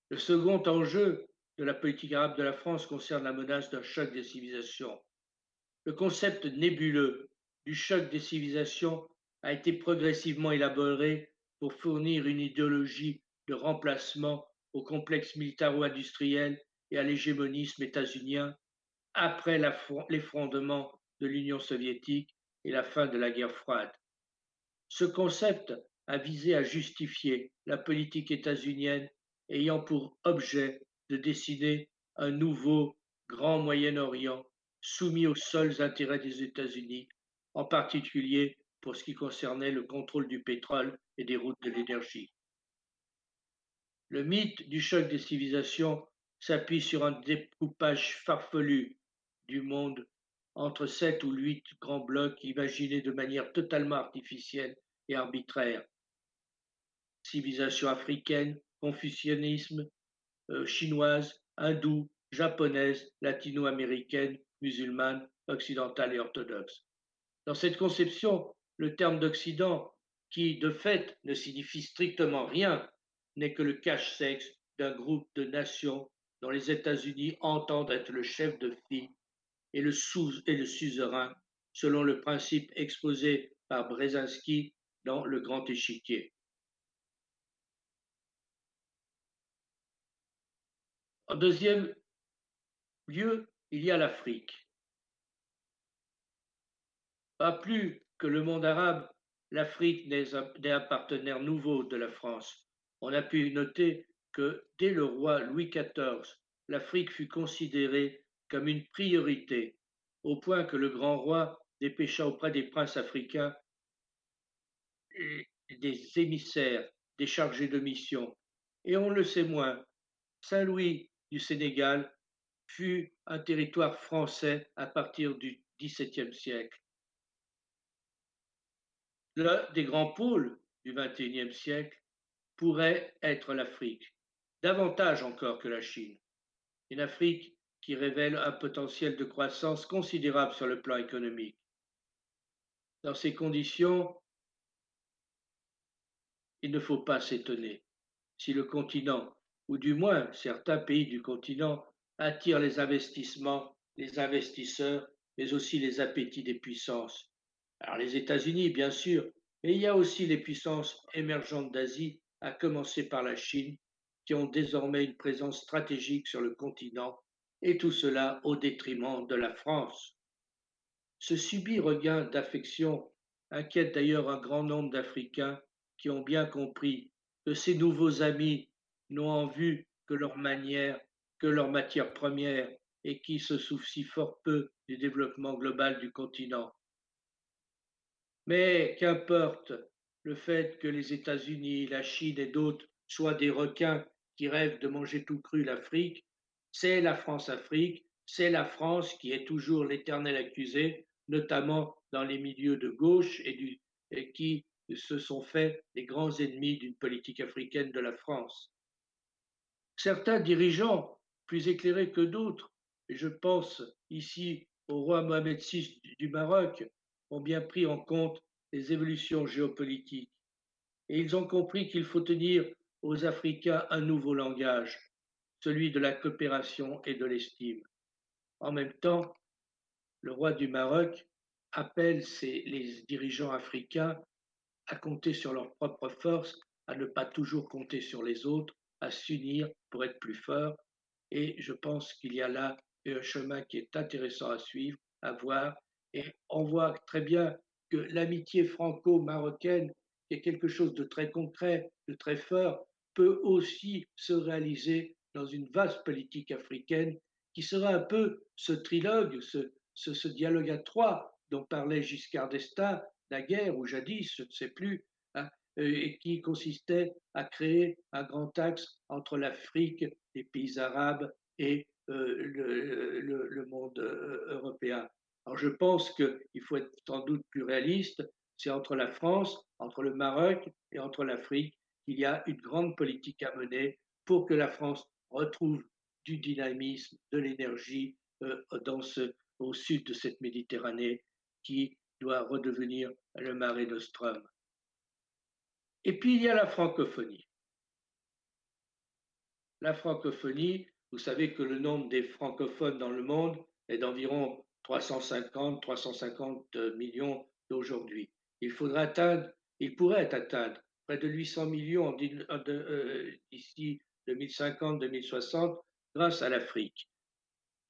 Le second enjeu de la politique arabe de la France concerne la menace d'un choc des civilisations. Le concept nébuleux du choc des civilisations a été progressivement élaboré pour fournir une idéologie de remplacement au complexe militaro-industriel et à l'hégémonisme états-unien après l'effondrement de l'Union soviétique et la fin de la guerre froide. Ce concept a visé à justifier la politique états-unienne ayant pour objet de dessiner un nouveau grand Moyen-Orient soumis aux seuls intérêts des États-Unis, en particulier pour ce qui concernait le contrôle du pétrole et des routes de l'énergie. Le mythe du choc des civilisations s'appuie sur un découpage farfelu du monde entre sept ou huit grands blocs imaginés de manière totalement artificielle et arbitraire. Civilisation africaine, confucianisme, euh, chinoise, hindoue, japonaise, latino-américaine, musulmane, occidentale et orthodoxe. Dans cette conception, le terme d'Occident, qui de fait ne signifie strictement rien, n'est que le cache-sexe d'un groupe de nations dont les États-Unis entendent être le chef de file et le, suzerain, selon le principe exposé par Brzezinski dans Le Grand Échiquier. En deuxième lieu, il y a l'Afrique. Pas plus que le monde arabe, l'Afrique n'est un, partenaire nouveau de la France. On a pu noter que dès le roi Louis XIV, l'Afrique fut considérée comme une priorité, au point que le grand roi dépêcha auprès des princes africains des émissaires, des chargés de mission. Et on le sait moins, Saint-Louis du Sénégal fut un territoire français à partir du XVIIe siècle. L'un des grands pôles du XXIe siècle pourrait être l'Afrique, davantage encore que la Chine. Une Afrique qui révèle un potentiel de croissance considérable sur le plan économique. Dans ces conditions, il ne faut pas s'étonner si le continent, ou du moins certains pays du continent, attirent les investissements, les investisseurs, mais aussi les appétits des puissances. Alors les États-Unis, bien sûr, mais il y a aussi les puissances émergentes d'Asie, à commencer par la Chine, qui ont désormais une présence stratégique sur le continent, et tout cela au détriment de la France. Ce subit regain d'affection inquiète d'ailleurs un grand nombre d'Africains qui ont bien compris que ces nouveaux amis n'ont en vue que leur manière, que leur matière première, et qui se soucient fort peu du développement global du continent. Mais qu'importe le fait que les États-Unis, la Chine et d'autres soient des requins qui rêvent de manger tout cru l'Afrique, c'est la France-Afrique, c'est la France qui est toujours l'éternel accusé, notamment dans les milieux de gauche et, qui se sont faits les grands ennemis d'une politique africaine de la France. Certains dirigeants, plus éclairés que d'autres, et je pense ici au roi Mohamed VI du Maroc, ont bien pris en compte les évolutions géopolitiques. Et ils ont compris qu'il faut tenir aux Africains un nouveau langage, celui de la coopération et de l'estime. En même temps, le roi du Maroc appelle les dirigeants africains à compter sur leurs propres forces, à ne pas toujours compter sur les autres, à s'unir pour être plus forts. Et je pense qu'il y a là un chemin qui est intéressant à suivre, à voir. Et on voit très bien que l'amitié franco-marocaine, qui est quelque chose de très concret, de très fort, peut aussi se réaliser dans une vaste politique africaine qui sera un peu ce trilogue, ce, dialogue à trois dont parlait Giscard d'Estaing, la guerre ou jadis, je ne sais plus, hein, et qui consistait à créer un grand axe entre l'Afrique, les pays arabes et euh, le, monde euh, européen. Alors je pense qu'il faut être sans doute plus réaliste. C'est entre la France, entre le Maroc et entre l'Afrique qu'il y a une grande politique à mener pour que la France retrouve du dynamisme, de l'énergie euh, au sud de cette Méditerranée qui doit redevenir le Mare Nostrum. Et puis il y a la francophonie. La francophonie, vous savez que le nombre des francophones dans le monde est d'environ 350, 350 millions d'aujourd'hui. Il faudra atteindre, il pourrait atteindre près de 800 millions euh, d'ici 2050-2060 grâce à l'Afrique.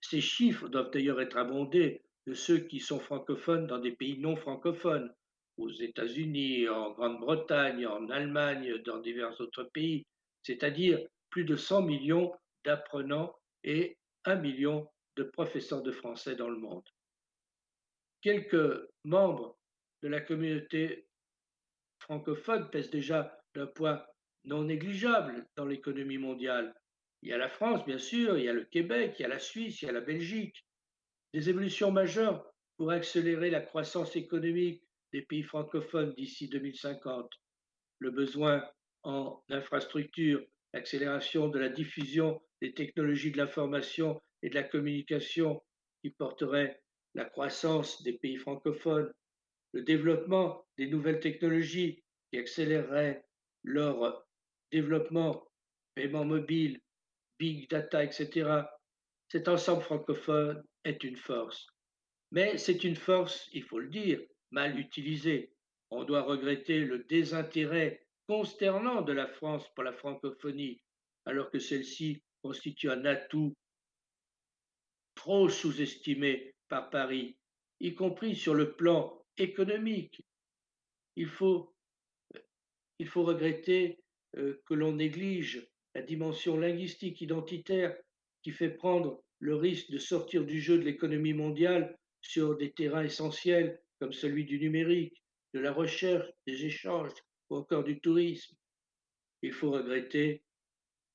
Ces chiffres doivent d'ailleurs être abondés de ceux qui sont francophones dans des pays non francophones, aux États-Unis, en Grande-Bretagne, en Allemagne, dans divers autres pays, c'est-à-dire plus de 100 millions d'apprenants et 1 million de professeurs de français dans le monde. Quelques membres de la communauté francophone pèsent déjà d'un poids non négligeable dans l'économie mondiale. Il y a la France, bien sûr, il y a le Québec, il y a la Suisse, il y a la Belgique. Des évolutions majeures pour accélérer la croissance économique des pays francophones d'ici 2050. Le besoin en infrastructures, l'accélération de la diffusion des technologies de l'information et de la communication qui porterait la croissance des pays francophones, le développement des nouvelles technologies qui accélérerait leur développement, paiement mobile, big data, etc. Cet ensemble francophone est une force. Mais c'est une force, il faut le dire, mal utilisée. On doit regretter le désintérêt consternant de la France pour la francophonie, alors que celle-ci constitue un atout trop sous-estimé par Paris, y compris sur le plan économique. Il faut, il faut regretter euh, que l'on néglige la dimension linguistique identitaire qui fait prendre le risque de sortir du jeu de l'économie mondiale sur des terrains essentiels comme celui du numérique, de la recherche, des échanges ou encore du tourisme. Il faut regretter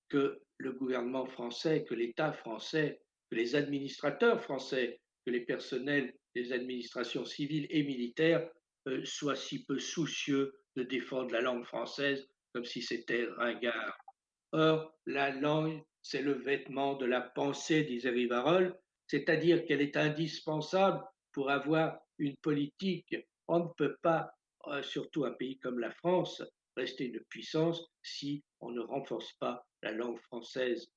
que le gouvernement français, que l'État français, que les administrateurs français, que les personnels des administrations civiles et militaires euh, soient si peu soucieux de défendre la langue française comme si c'était ringard. Or, la langue, c'est le vêtement de la pensée, disait Rivarol, c'est-à-dire qu'elle est indispensable pour avoir une politique. On ne peut pas, euh, surtout un pays comme la France, rester une puissance si on ne renforce pas la langue française.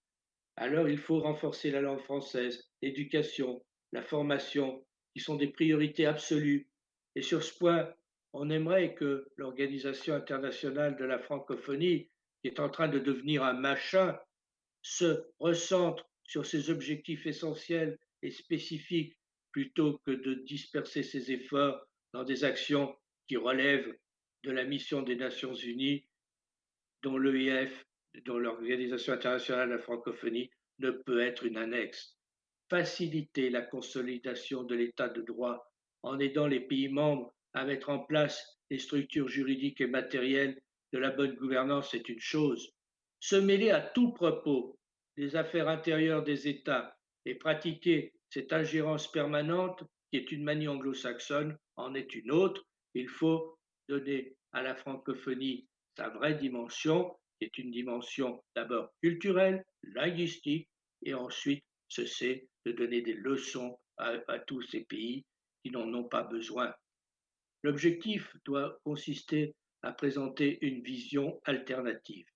Alors il faut renforcer la langue française, l'éducation, la formation, qui sont des priorités absolues. Et sur ce point, on aimerait que l'Organisation internationale de la francophonie, qui est en train de devenir un machin, se recentre sur ses objectifs essentiels et spécifiques plutôt que de disperser ses efforts dans des actions qui relèvent de la mission des Nations Unies, dont l'EIF, dont l'Organisation internationale de la francophonie, ne peut être une annexe. Faciliter la consolidation de l'état de droit en aidant les pays membres à mettre en place les structures juridiques et matérielles de la bonne gouvernance est une chose. Se mêler à tout propos des affaires intérieures des États et pratiquer cette ingérence permanente, qui est une manie anglo-saxonne, en est une autre. Il faut donner à la francophonie sa vraie dimension, est une dimension d'abord culturelle, linguistique, et ensuite cesser de donner des leçons à tous ces pays qui n'en ont pas besoin. L'objectif doit consister à présenter une vision alternative,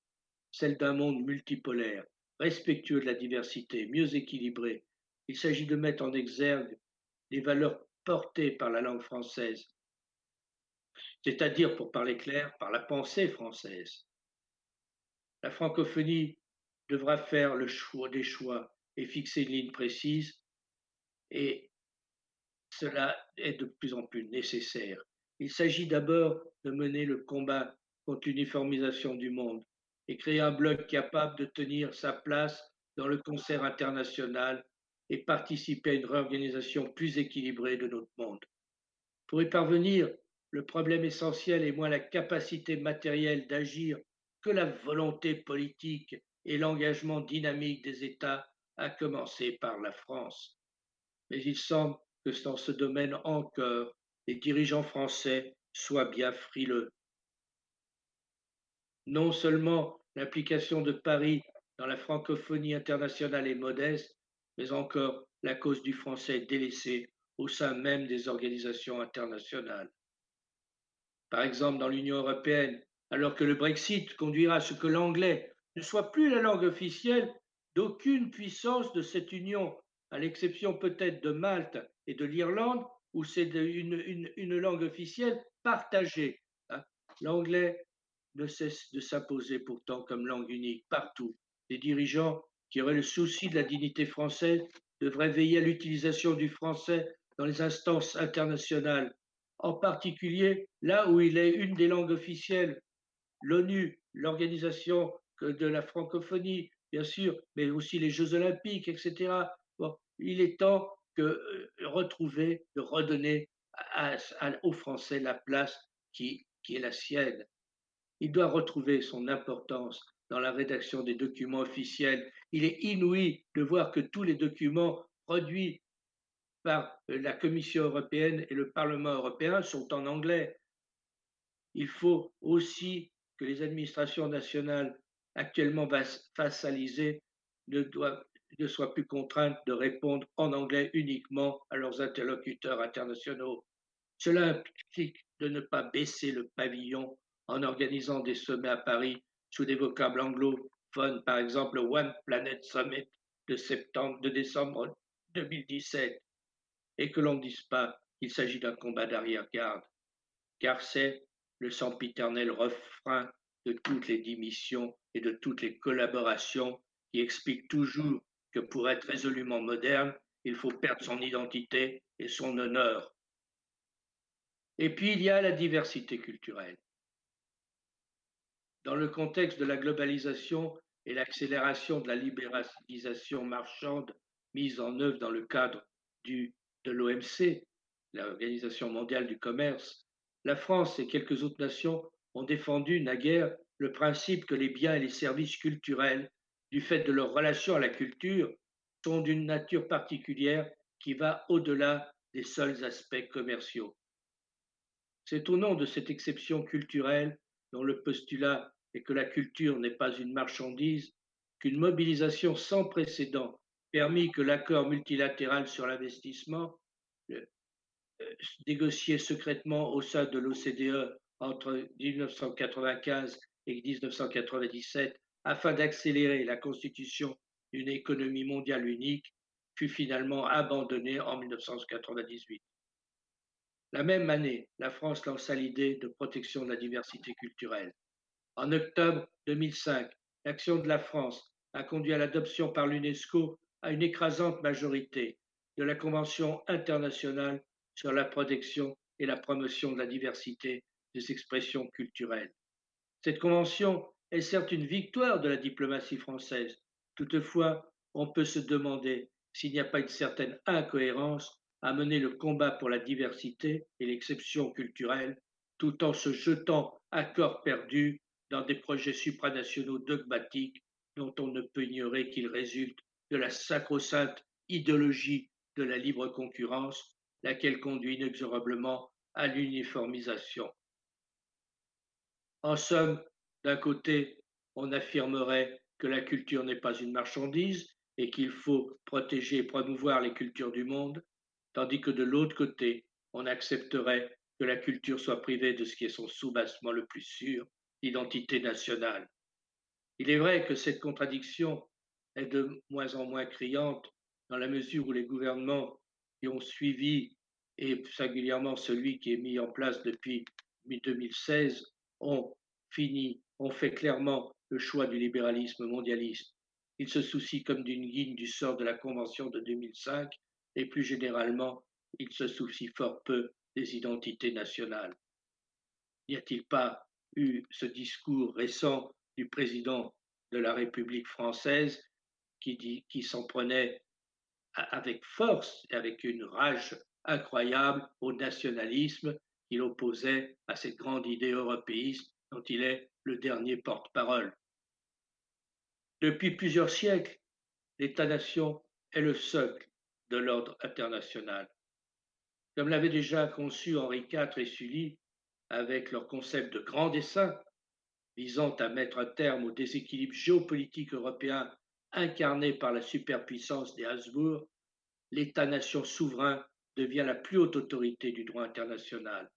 celle d'un monde multipolaire, respectueux de la diversité, mieux équilibré, il s'agit de mettre en exergue les valeurs portées par la langue française, c'est-à-dire, pour parler clair, par la pensée française. La francophonie devra faire le choix des choix et fixer une ligne précise, et cela est de plus en plus nécessaire. Il s'agit d'abord de mener le combat contre l'uniformisation du monde et créer un bloc capable de tenir sa place dans le concert international et participer à une réorganisation plus équilibrée de notre monde. Pour y parvenir, le problème essentiel est moins la capacité matérielle d'agir que la volonté politique et l'engagement dynamique des États, à commencer par la France. Mais il semble que dans ce domaine encore, les dirigeants français soient bien frileux. Non seulement l'implication de Paris dans la francophonie internationale est modeste, mais encore la cause du français est délaissée au sein même des organisations internationales. Par exemple, dans l'Union européenne, alors que le Brexit conduira à ce que l'anglais ne soit plus la langue officielle d'aucune puissance de cette union, à l'exception peut-être de Malte et de l'Irlande, où c'est une, langue officielle partagée. Hein. L'anglais ne cesse de s'imposer pourtant comme langue unique partout. Les dirigeants qui auraient le souci de la dignité française devraient veiller à l'utilisation du français dans les instances internationales, en particulier là où il est une des langues officielles, l'ONU, l'organisation de la francophonie, bien sûr, mais aussi les Jeux olympiques, etc. Il est temps de euh, retrouver, de redonner aux Français la place qui, qui est la sienne. Il doit retrouver son importance dans la rédaction des documents officiels. Il est inouï de voir que tous les documents produits par la Commission européenne et le Parlement européen sont en anglais. Il faut aussi que les administrations nationales actuellement vassalisées ne, ne soient plus contraintes de répondre en anglais uniquement à leurs interlocuteurs internationaux. Cela implique de ne pas baisser le pavillon en organisant des sommets à Paris sous des vocables anglophones, par exemple le One Planet Summit de septembre, de décembre 2017, et que l'on ne dise pas qu'il s'agit d'un combat d'arrière-garde, car c'est le sempiternel refrain de toutes les démissions et de toutes les collaborations qui explique toujours que pour être résolument moderne, il faut perdre son identité et son honneur. Et puis il y a la diversité culturelle. Dans le contexte de la globalisation et l'accélération de la libéralisation marchande mise en œuvre dans le cadre du, de l'OMC, l'Organisation mondiale du commerce, la France et quelques autres nations ont défendu naguère le principe que les biens et les services culturels, du fait de leur relation à la culture, sont d'une nature particulière qui va au-delà des seuls aspects commerciaux. C'est au nom de cette exception culturelle dont le postulat est que la culture n'est pas une marchandise qu'une mobilisation sans précédent permis que l'accord multilatéral sur l'investissement, négocié secrètement au sein de l'OCDE entre 1995 et 1997 afin d'accélérer la constitution d'une économie mondiale unique, fut finalement abandonné en 1998. La même année, la France lança l'idée de protection de la diversité culturelle. En octobre 2005, l'action de la France a conduit à l'adoption par l'UNESCO à une écrasante majorité de la Convention internationale sur la protection et la promotion de la diversité des expressions culturelles. Cette convention est certes une victoire de la diplomatie française. Toutefois, on peut se demander s'il n'y a pas une certaine incohérence à mener le combat pour la diversité et l'exception culturelle tout en se jetant à corps perdu dans des projets supranationaux dogmatiques dont on ne peut ignorer qu'ils résultent de la sacro-sainte idéologie de la libre concurrence, laquelle conduit inexorablement à l'uniformisation. En somme, d'un côté, on affirmerait que la culture n'est pas une marchandise et qu'il faut protéger et promouvoir les cultures du monde, tandis que de l'autre côté, on accepterait que la culture soit privée de ce qui est son soubassement le plus sûr, l'identité nationale. Il est vrai que cette contradiction est de moins en moins criante dans la mesure où les gouvernements ont suivi, et singulièrement celui qui est mis en place depuis 2016, ont fini, ont fait clairement le choix du libéralisme mondialiste. Ils se soucient comme d'une guigne du sort de la Convention de 2005 et plus généralement, ils se soucient fort peu des identités nationales. N'y a-t-il pas eu ce discours récent du président de la République française qui, dit, qui s'en prenait avec force et avec une rage incroyable au nationalisme qu'il opposait à cette grande idée européiste dont il est le dernier porte-parole. Depuis plusieurs siècles, l'État-nation est le socle de l'ordre international. Comme l'avaient déjà conçu Henri IV et Sully avec leur concept de grand dessein visant à mettre un terme au déséquilibre géopolitique européen incarné par la superpuissance des Habsbourg, l'État-nation souverain devient la plus haute autorité du droit international.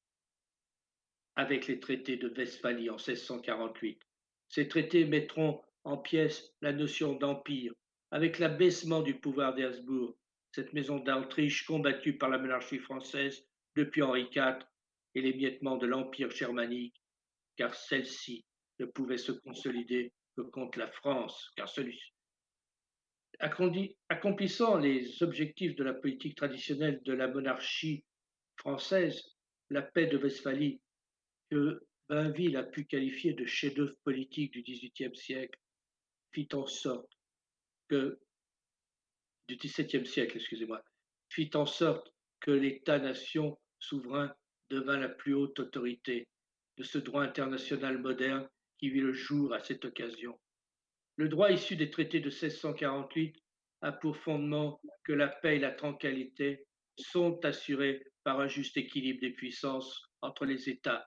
Avec les traités de Westphalie en 1648, ces traités mettront en pièces la notion d'empire, avec l'abaissement du pouvoir des Habsbourg, cette maison d'Autriche combattue par la monarchie française depuis Henri IV et l'émiettement de l'empire germanique, car celle-ci ne pouvait se consolider que contre la France, car celui accomplissant les objectifs de la politique traditionnelle de la monarchie française, la paix de Westphalie, que Bainville a pu qualifier de chef-d'œuvre politique du XVIIIe siècle, fit en sorte que XVIIe siècle, fit en sorte que l'État-nation souverain devint la plus haute autorité de ce droit international moderne qui vit le jour à cette occasion. Le droit issu des traités de 1648 a pour fondement que la paix et la tranquillité sont assurés par un juste équilibre des puissances entre les États.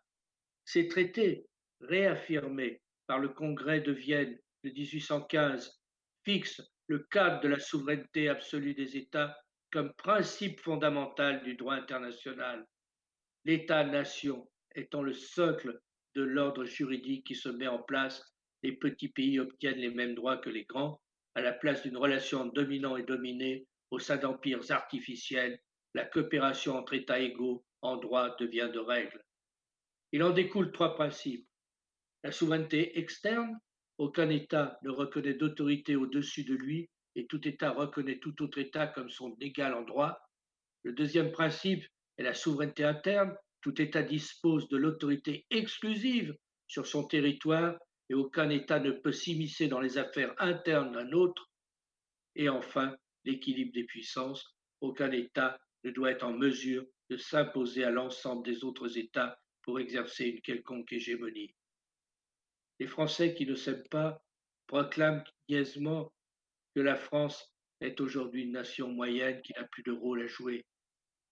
Ces traités, réaffirmés par le Congrès de Vienne de 1815, fixent le cadre de la souveraineté absolue des États comme principe fondamental du droit international. L'État-nation étant le socle de l'ordre juridique qui se met en place, les petits pays obtiennent les mêmes droits que les grands. À la place d'une relation dominant et dominé au sein d'empires artificiels, la coopération entre États égaux en droit devient de règle. Il en découle trois principes. La souveraineté externe, aucun État ne reconnaît d'autorité au-dessus de lui et tout État reconnaît tout autre État comme son égal en droit. Le deuxième principe est la souveraineté interne, tout État dispose de l'autorité exclusive sur son territoire et aucun État ne peut s'immiscer dans les affaires internes d'un autre. Et enfin, l'équilibre des puissances. Aucun État ne doit être en mesure de s'imposer à l'ensemble des autres États pour exercer une quelconque hégémonie. Les Français qui ne s'aiment pas proclament niaisement que la France est aujourd'hui une nation moyenne qui n'a plus de rôle à jouer.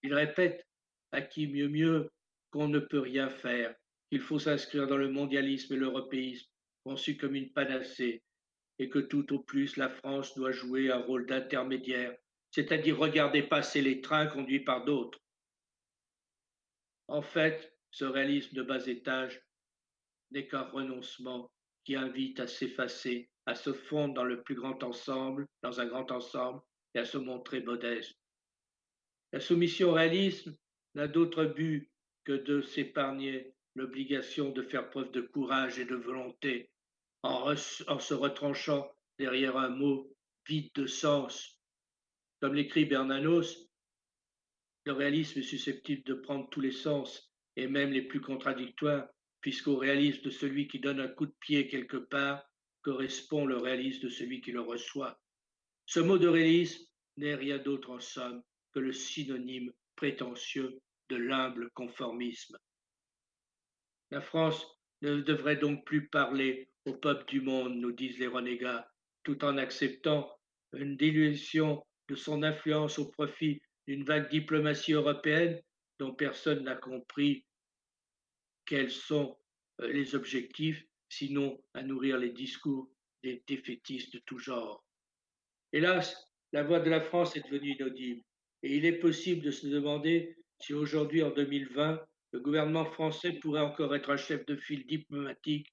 Ils répètent à qui mieux mieux qu'on ne peut rien faire, qu'il faut s'inscrire dans le mondialisme et l'européisme, conçu comme une panacée, et que tout au plus la France doit jouer un rôle d'intermédiaire, c'est-à-dire regarder passer les trains conduits par d'autres. En fait, ce réalisme de bas étage n'est qu'un renoncement qui invite à s'effacer, à se fondre dans le plus grand ensemble, dans un grand ensemble, et à se montrer modeste. La soumission au réalisme n'a d'autre but que de s'épargner l'obligation de faire preuve de courage et de volonté en, se retranchant derrière un mot vide de sens. Comme l'écrit Bernanos, le réalisme est susceptible de prendre tous les sens et même les plus contradictoires, puisqu'au réalisme de celui qui donne un coup de pied quelque part correspond le réalisme de celui qui le reçoit. Ce mot de réalisme n'est rien d'autre en somme que le synonyme prétentieux de l'humble conformisme. La France ne devrait donc plus parler au peuple du monde, nous disent les renégats, tout en acceptant une dilution de son influence au profit d'une vague diplomatie européenne dont personne n'a compris quels sont euh, les objectifs, sinon à nourrir les discours des défaitistes de tout genre. Hélas, la voix de la France est devenue inaudible, et il est possible de se demander si aujourd'hui, en 2020, le gouvernement français pourrait encore être un chef de file diplomatique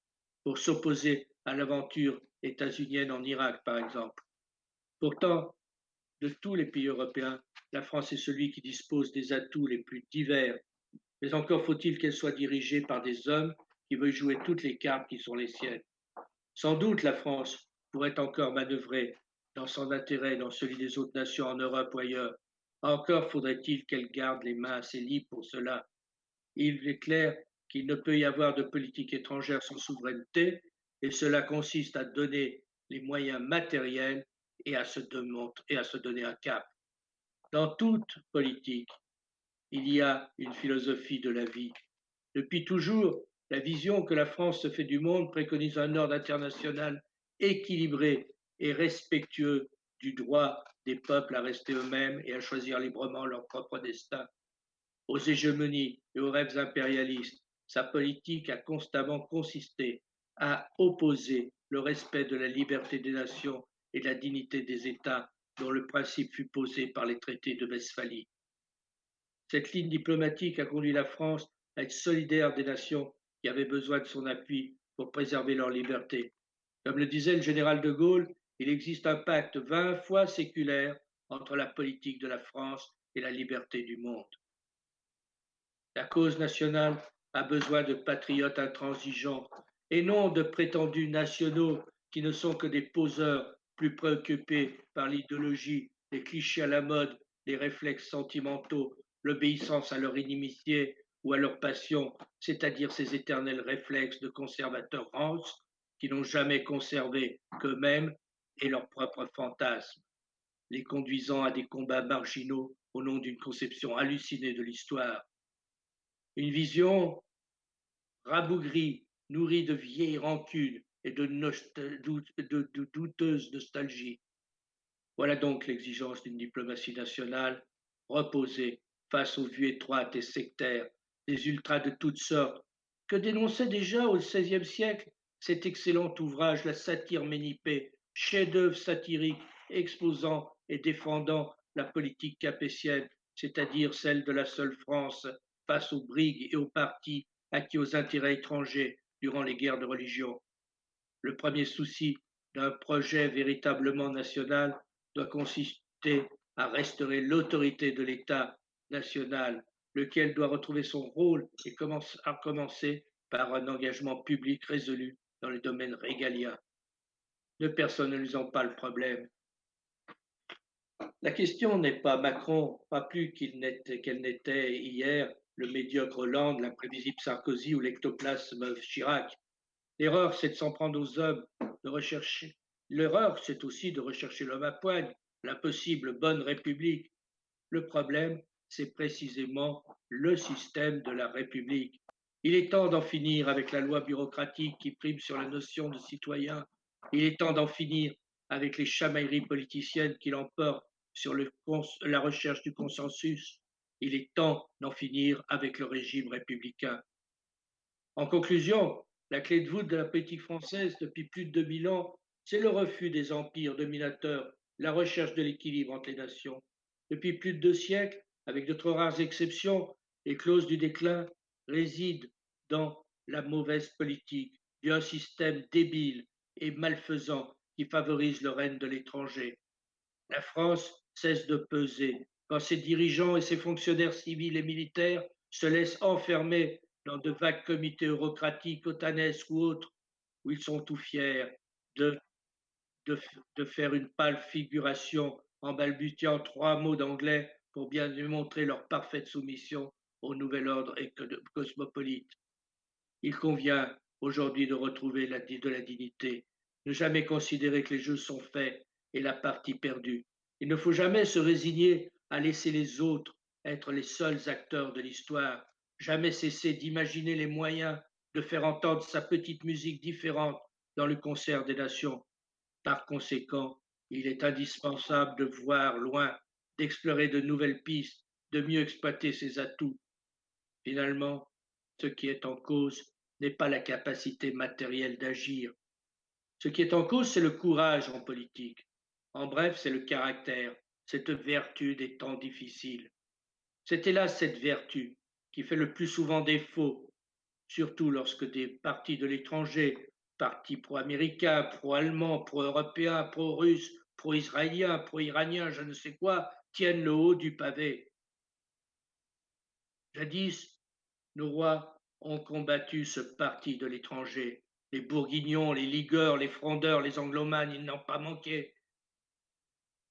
pour s'opposer à l'aventure états-unienne en Irak, par exemple. Pourtant, de tous les pays européens, la France est celui qui dispose des atouts les plus divers, mais encore faut-il qu'elle soit dirigée par des hommes qui veulent jouer toutes les cartes qui sont les siennes. Sans doute la France pourrait encore manœuvrer dans son intérêt dans celui des autres nations en Europe ou ailleurs, encore faudrait-il qu'elle garde les mains assez libres pour cela. Il est clair qu'il ne peut y avoir de politique étrangère sans souveraineté, et cela consiste à donner les moyens matériels et à se, et à se donner un cap. Dans toute politique, il y a une philosophie de la vie. Depuis toujours, la vision que la France se fait du monde préconise un ordre international équilibré et respectueux du droit des peuples à rester eux-mêmes et à choisir librement leur propre destin. Aux hégémonies et aux rêves impérialistes, sa politique a constamment consisté à opposer le respect de la liberté des nations et de la dignité des États dont le principe fut posé par les traités de Westphalie. Cette ligne diplomatique a conduit la France à être solidaire des nations qui avaient besoin de son appui pour préserver leur liberté. Comme le disait le général de Gaulle, il existe un pacte vingt fois séculaire entre la politique de la France et la liberté du monde. La cause nationale a besoin de patriotes intransigeants et non de prétendus nationaux qui ne sont que des poseurs plus préoccupés par l'idéologie, les clichés à la mode, les réflexes sentimentaux, l'obéissance à leur inimitié ou à leur passion, c'est-à-dire ces éternels réflexes de conservateurs rances qui n'ont jamais conservé qu'eux-mêmes et leurs propres fantasmes, les conduisant à des combats marginaux au nom d'une conception hallucinée de l'histoire. Une vision rabougrie, nourrie de vieilles rancunes et de, de, de douteuse nostalgie. Voilà donc l'exigence d'une diplomatie nationale reposée face aux vues étroites et sectaires des ultras de toutes sortes, que dénonçait déjà au XVIe siècle cet excellent ouvrage La satire ménipée, chef-d'œuvre satirique exposant et défendant la politique capétienne, c'est-à-dire celle de la seule France face aux brigues et aux partis acquis aux intérêts étrangers durant les guerres de religion. Le premier souci d'un projet véritablement national doit consister à restaurer l'autorité de l'État national, lequel doit retrouver son rôle et commence à commencer par un engagement public résolu dans les domaines régaliens. Ne personnalisons pas le problème. La question n'est pas Macron, pas plus qu'elle n'était hier le médiocre Hollande, l'imprévisible Sarkozy ou l'ectoplasme Chirac. L'erreur, c'est de s'en prendre aux hommes, de rechercher. L'erreur, c'est aussi de rechercher l'homme à poigne, l'impossible bonne république. Le problème, c'est précisément le système de la République. Il est temps d'en finir avec la loi bureaucratique qui prime sur la notion de citoyen. Il est temps d'en finir avec les chamailleries politiciennes qui l'emportent sur la recherche du consensus. Il est temps d'en finir avec le régime républicain. En conclusion, la clé de voûte de la politique française depuis plus de 2000 ans, c'est le refus des empires dominateurs, la recherche de l'équilibre entre les nations. Depuis plus de deux siècles, avec de trop rares exceptions, les clauses du déclin résident dans la mauvaise politique d'un système débile et malfaisant qui favorise le règne de l'étranger. La France cesse de peser quand ses dirigeants et ses fonctionnaires civils et militaires se laissent enfermer dans de vagues comités eurocratiques, otanesques ou autres, où ils sont tout fiers de, faire une pâle figuration en balbutiant trois mots d'anglais pour bien démontrer leur parfaite soumission au nouvel ordre cosmopolite. Il convient aujourd'hui de retrouver de la dignité, ne jamais considérer que les jeux sont faits et la partie perdue. Il ne faut jamais se résigner à laisser les autres être les seuls acteurs de l'histoire, jamais cesser d'imaginer les moyens de faire entendre sa petite musique différente dans le concert des nations. Par conséquent, il est indispensable de voir loin, d'explorer de nouvelles pistes, de mieux exploiter ses atouts. Finalement, ce qui est en cause n'est pas la capacité matérielle d'agir. Ce qui est en cause, c'est le courage en politique. En bref, c'est le caractère, cette vertu des temps difficiles. C'est hélas cette vertu qui fait le plus souvent défaut, surtout lorsque des partis de l'étranger, partis pro-américains, pro-allemands, pro-européens, pro-russes, pro-israéliens, pro-iraniens, je ne sais quoi, tiennent le haut du pavé. Jadis, nos rois ont combattu ce parti de l'étranger. Les bourguignons, les ligueurs, les frondeurs, les anglomanes, ils n'ont pas manqué.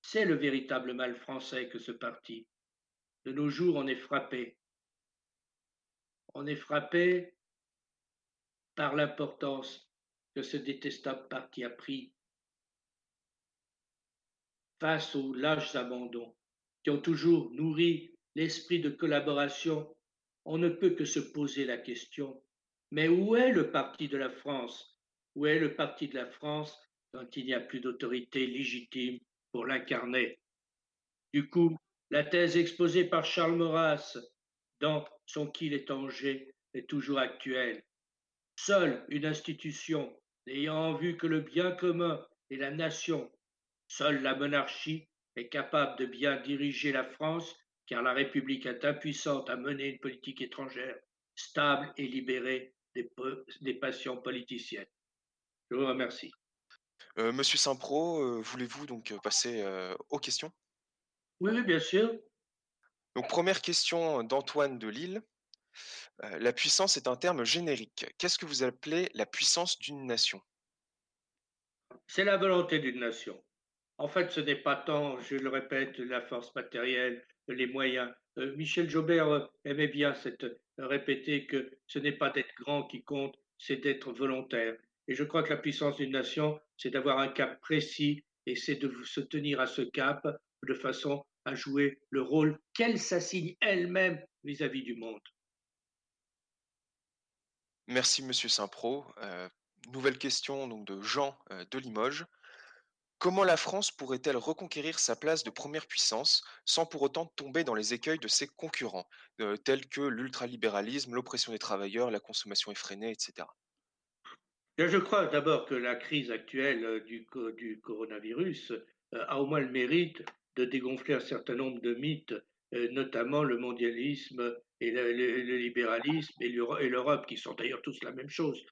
C'est le véritable mal français que ce parti. De nos jours, on est frappé. On est frappé par l'importance que ce détestable parti a pris face aux lâches abandons qui ont toujours nourri l'esprit de collaboration, on ne peut que se poser la question, mais où est le parti de la France? Où est le parti de la France quand il n'y a plus d'autorité légitime pour l'incarner Du coup, la thèse exposée par Charles Maurras dans son Qu'il est Angers est toujours actuelle. Seule une institution n'ayant en vue que le bien commun et la nation, seule la monarchie est capable de bien diriger la France, car la République est impuissante à mener une politique étrangère stable et libérée des, des passions politiciennes. Je vous remercie. Euh, Monsieur Saint-Pro, euh, voulez-vous donc euh, passer aux questions? Oui, oui, bien sûr. Donc première question d'Antoine de Lille. Euh, la puissance est un terme générique. Qu'est-ce que vous appelez la puissance d'une nation? C'est la volonté d'une nation. En fait, ce n'est pas tant, je le répète, la force matérielle, les moyens. Euh, Michel Jobert aimait bien cette, répéter que ce n'est pas d'être grand qui compte, c'est d'être volontaire. Et je crois que la puissance d'une nation, c'est d'avoir un cap précis et c'est de se tenir à ce cap de façon à jouer le rôle qu'elle s'assigne elle-même vis-à-vis du monde. Merci, Monsieur Saint-Pro. Euh, nouvelle question de Jean euh, de Limoges. Comment la France pourrait-elle reconquérir sa place de première puissance sans pour autant tomber dans les écueils de ses concurrents, euh, tels que l'ultralibéralisme, l'oppression des travailleurs, la consommation effrénée, etc. Je crois d'abord que la crise actuelle du, du coronavirus a au moins le mérite de dégonfler un certain nombre de mythes, notamment le mondialisme et le, libéralisme et l'Europe, qui sont d'ailleurs tous la même chose.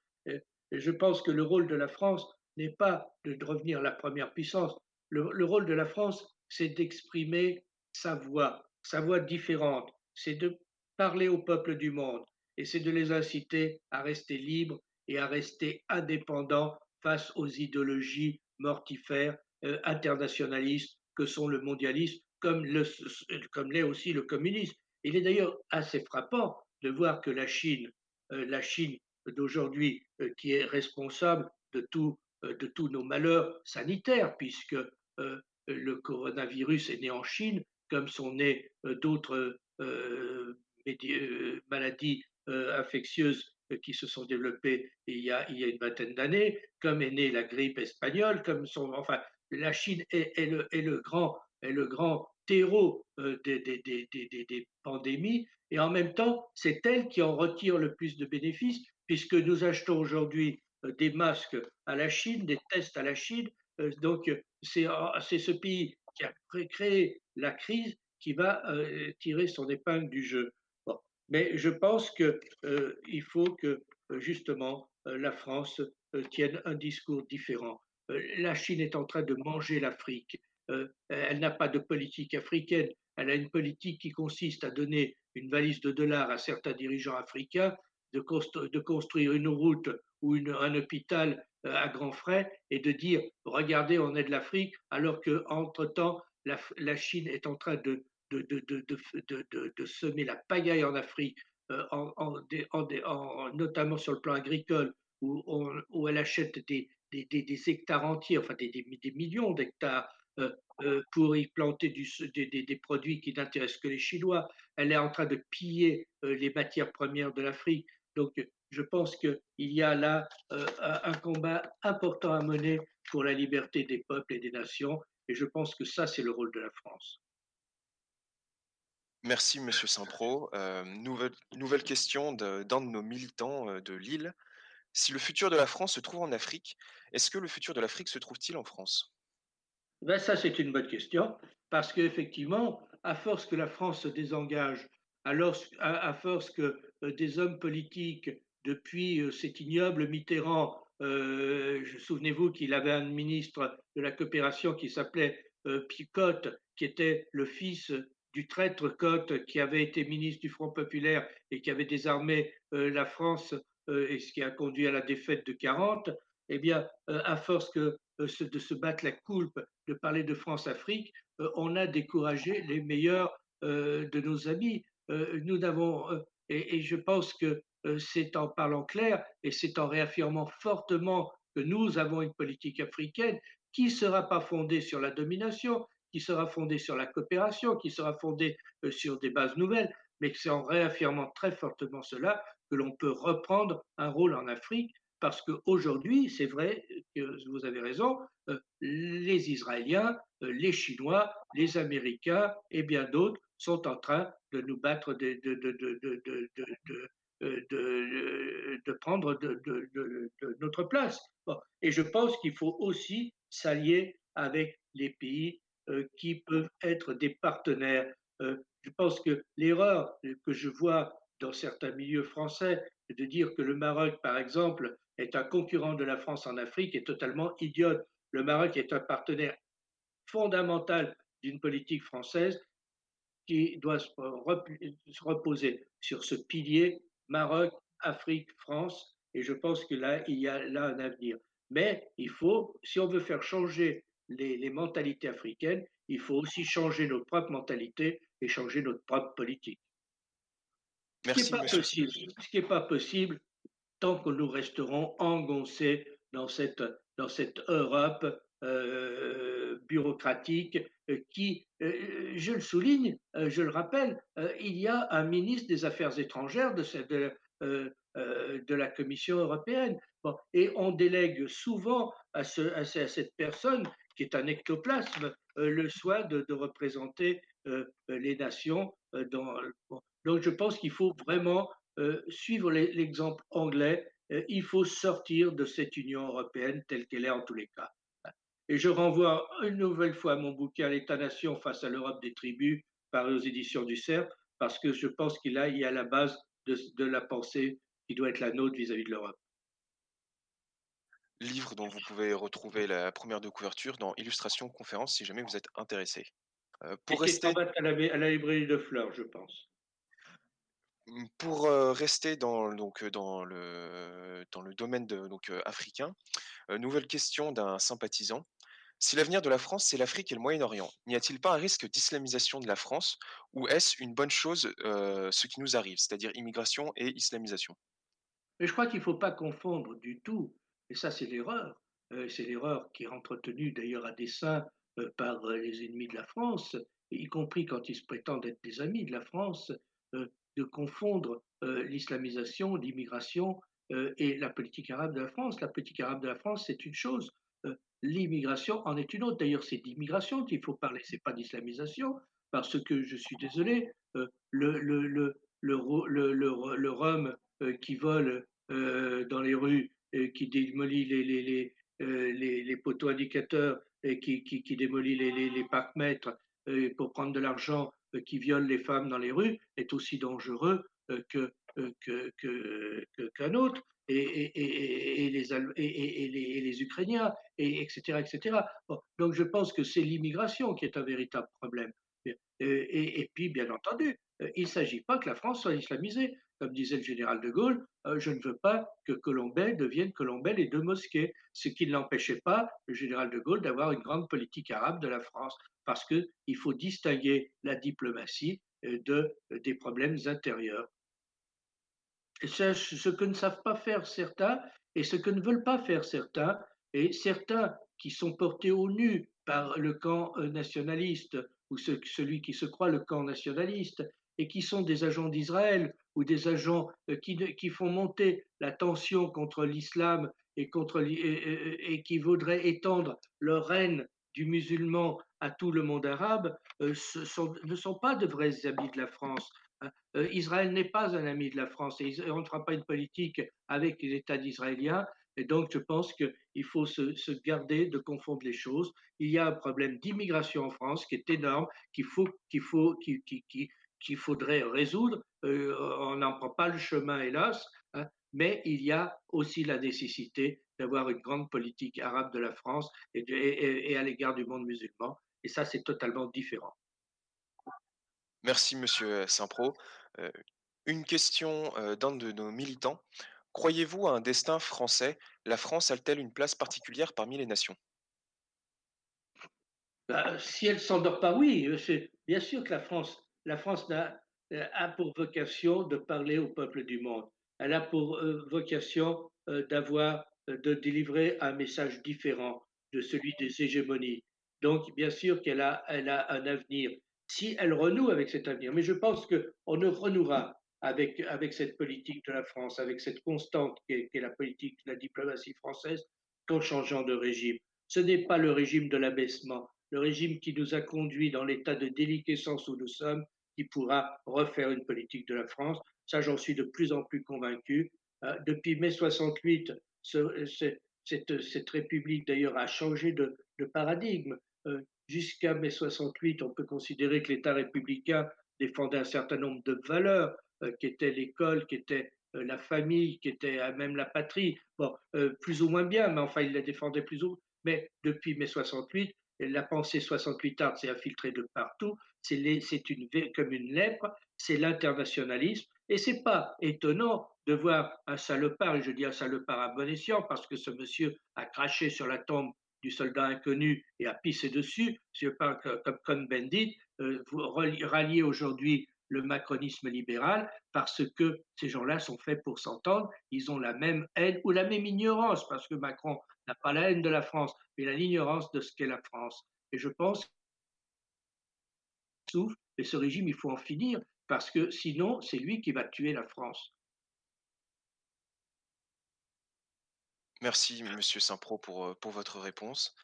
Je pense que le rôle de la France n'est pas de revenir la première puissance. Le, le rôle de la France, c'est d'exprimer sa voix, sa voix différente. C'est de parler au peuple du monde et c'est de les inciter à rester libres et à rester indépendants face aux idéologies mortifères, euh, internationalistes que sont le mondialisme, comme l'est aussi le communisme. Il est d'ailleurs assez frappant de voir que la Chine, euh, la Chine d'aujourd'hui, euh, qui est responsable de, tout, de tous nos malheurs sanitaires, puisque le coronavirus est né en Chine, comme sont nées d'autres maladies infectieuses qui se sont développées il y a, une vingtaine d'années, comme est née la grippe espagnole, comme sont, enfin, la Chine est, le, grand, terreau euh, des, pandémies, et en même temps, c'est elle qui en retire le plus de bénéfices, puisque nous achetons aujourd'hui euh, des masques à la Chine, des tests à la Chine, euh, donc c'est ce pays qui a créé la crise qui va tirer son épingle du jeu. Mais je pense qu'il euh, faut que justement la France tienne un discours différent. la Chine est en train de manger l'Afrique euh, elle n'a pas de politique africaine, elle a une politique qui consiste à donner une valise de dollars à certains dirigeants africains, de, constru de construire une route ou un hôpital euh, à grands frais et de dire regardez, on est de l'Afrique, alors que entre temps la, Chine est en train de, de, semer la pagaille en Afrique, euh, en, en, en, notamment sur le plan agricole, où, elle achète des, hectares entiers, enfin des, millions d'hectares euh, euh, pour y planter des, produits qui n'intéressent que les Chinois. Elle est en train de piller les matières premières de l'Afrique. Donc, je pense qu'il y a là un combat important à mener pour la liberté des peuples et des nations. Et je pense que ça, c'est le rôle de la France. Merci, Monsieur Saint-Pro. Euh, nouvelle, question d'un de, nos militants euh, de Lille. Si le futur de la France se trouve en Afrique, est-ce que le futur de l'Afrique se trouve-t-il en France? Ben Ça, c'est une bonne question, parce qu'effectivement, à force que la France se désengage, alors, à, force que euh, des hommes politiques, depuis cet ignoble Mitterrand, souvenez-vous qu'il avait un ministre de la coopération qui s'appelait euh, Picotte, qui était le fils du traître Cotte, qui avait été ministre du Front populaire et qui avait désarmé euh, la France, euh, et ce qui a conduit à la défaite de 40, eh bien, à force que euh, de se battre la coulpe, de parler de France-Afrique, euh, on a découragé les meilleurs euh, de nos amis. nous n'avons, et, je pense que c'est en parlant clair et c'est en réaffirmant fortement que nous avons une politique africaine qui ne sera pas fondée sur la domination, qui sera fondée sur la coopération, qui sera fondée sur des bases nouvelles, mais que c'est en réaffirmant très fortement cela que l'on peut reprendre un rôle en Afrique parce qu'aujourd'hui, c'est vrai vous avez raison, euh, les Israéliens, euh, les Chinois, les Américains et bien d'autres sont en train de nous battre, de, prendre notre place. Et je pense qu'il faut aussi s'allier avec les pays euh, qui peuvent être des partenaires. je pense que l'erreur que je vois dans certains milieux français de dire que le Maroc, par exemple, est un concurrent de la France en Afrique est totalement idiote. Le Maroc est un partenaire fondamental d'une politique française qui doit se reposer sur ce pilier Maroc, Afrique, France. Et je pense que là, il y a là un avenir. Mais il faut, si on veut faire changer les, les mentalités africaines, il faut aussi changer notre propre mentalité et changer notre propre politique. Merci, ce qui n'est pas, possible, ce qui est pas possible, tant que nous resterons engoncés dans cette, dans cette Europe euh, bureaucratique euh, qui, euh, je le souligne, je le rappelle, il y a un ministre des Affaires étrangères de, cette, de, de la Commission européenne. Bon, et on délègue souvent à, ce, à, cette personne, qui est un ectoplasme, le soin de, représenter les nations. Dans, Donc je pense qu'il faut vraiment euh, suivre l'exemple anglais, euh, il faut sortir de cette Union européenne telle qu'elle est en tous les cas. Et je renvoie une nouvelle fois mon bouquin L'État-nation face à l'Europe des tribus, paru aux éditions du CERF, parce que je pense qu'il y a la base de, la pensée qui doit être la nôtre vis-à-vis de l'Europe. Livre dont vous pouvez retrouver la première de couverture dans Illustration Conférence si jamais vous êtes intéressé. Euh, pour rester à la, à la librairie de Fleurs, je pense. Mmh, pour rester dans, donc, dans, le, dans le domaine de, donc, africain, nouvelle question d'un sympathisant. Si l'avenir de la France, c'est l'Afrique et le Moyen-Orient, n'y a-t-il pas un risque d'islamisation de la France ou est-ce une bonne chose ce qui nous arrive, c'est-à-dire immigration et islamisation? Mais je crois qu'il ne faut pas confondre du tout, et ça c'est l'erreur, c'est l'erreur qui est entretenue d'ailleurs à dessein par les ennemis de la France, y compris quand ils se prétendent être des amis de la France, de confondre euh, l'islamisation, l'immigration euh, et la politique arabe de la France. La politique arabe de la France, c'est une chose. Euh, l'immigration en est une autre. D'ailleurs, c'est d'immigration qu'il faut parler, c'est pas d'islamisation, parce que je suis désolé, le, le, le, le, rhum qui vole dans les rues, qui démolit les, les, les, les, poteaux indicateurs et qui, qui, qui démolit les, les, les parcs-mètres pour prendre de l'argent euh, qui viole les femmes dans les rues est aussi dangereux euh, que, euh, que, qu'un autre, et, et, et, les, et, les, les, Ukrainiens, et, etc. etc. donc je pense que c'est l'immigration qui est un véritable problème. Et, puis, bien entendu, il ne s'agit pas que la France soit islamisée. Comme disait le général de Gaulle, je ne veux pas que Colombey devienne Colombey et deux mosquées, ce qui ne l'empêchait pas, le général de Gaulle, d'avoir une grande politique arabe de la France parce qu'il faut distinguer la diplomatie euh, de, euh, des problèmes intérieurs. Ce que ne savent pas faire certains et ce que ne veulent pas faire certains, et certains qui sont portés au nu par le camp euh, nationaliste ou celui qui se croit le camp nationaliste et qui sont des agents d'Israël ou des agents qui, qui, font monter la tension contre l'islam et, et, qui voudraient étendre leur règne du musulman à tout le monde arabe euh, ne sont pas de vrais amis de la France. Hein. Euh, Israël n'est pas un ami de la France et on ne fera pas une politique avec l'État d'Israélien. Et donc, je pense qu'il faut se, garder de confondre les choses. Il y a un problème d'immigration en France qui est énorme, qu'il faut, qu'il faut, qu'il faudrait résoudre. Euh, on n'en prend pas le chemin, hélas, hein, mais il y a aussi la nécessité d'avoir une grande politique arabe de la France et, à l'égard du monde musulman. Et ça, c'est totalement différent. Merci, Monsieur Saint-Pro. Euh, une question euh, d'un de nos militants. Croyez-vous à un destin français? La France a-t-elle une place particulière parmi les nations? Bah, Si elle s'endort pas, oui. Euh, bien sûr que la France, la France a, a pour vocation de parler au peuple du monde. elle a pour vocation d'avoir, de délivrer un message différent de celui des hégémonies. Donc, bien sûr qu'elle a, elle a un avenir si elle renoue avec cet avenir. Mais je pense qu'on ne renouera avec, avec cette politique de la France, avec cette constante qui est, la politique de la diplomatie française, qu'en changeant de régime. Ce n'est pas le régime de l'abaissement, le régime qui nous a conduits dans l'état de déliquescence où nous sommes, qui pourra refaire une politique de la France. Ça, j'en suis de plus en plus convaincu. Euh, depuis mai 68, ce, cette, république d'ailleurs a changé de, paradigme. Euh, jusqu'à mai 68, on peut considérer que l'État républicain défendait un certain nombre de valeurs, euh, qui étaient l'école, qui était euh, la famille, qui était même la patrie. Bon, plus ou moins bien, mais enfin, il la défendait plus ou moins. Mais depuis mai 68, la pensée 68 art s'est infiltrée de partout. C'est une, comme une lèpre, c'est l'internationalisme. Et c'est pas étonnant de voir un salopard, et je dis un salopard à bon escient, parce que ce monsieur a craché sur la tombe du soldat inconnu et a pissé dessus, c'est pas comme Cohn-Bendit, euh, ralliez aujourd'hui le macronisme libéral parce que ces gens-là sont faits pour s'entendre, ils ont la même haine ou la même ignorance, parce que Macron n'a pas la haine de la France, mais l'ignorance de ce qu'est la France. Et je pense souffle, et ce régime, il faut en finir, parce que sinon, c'est lui qui va tuer la France. Merci, Monsieur Saint-Pro, pour, euh, votre réponse.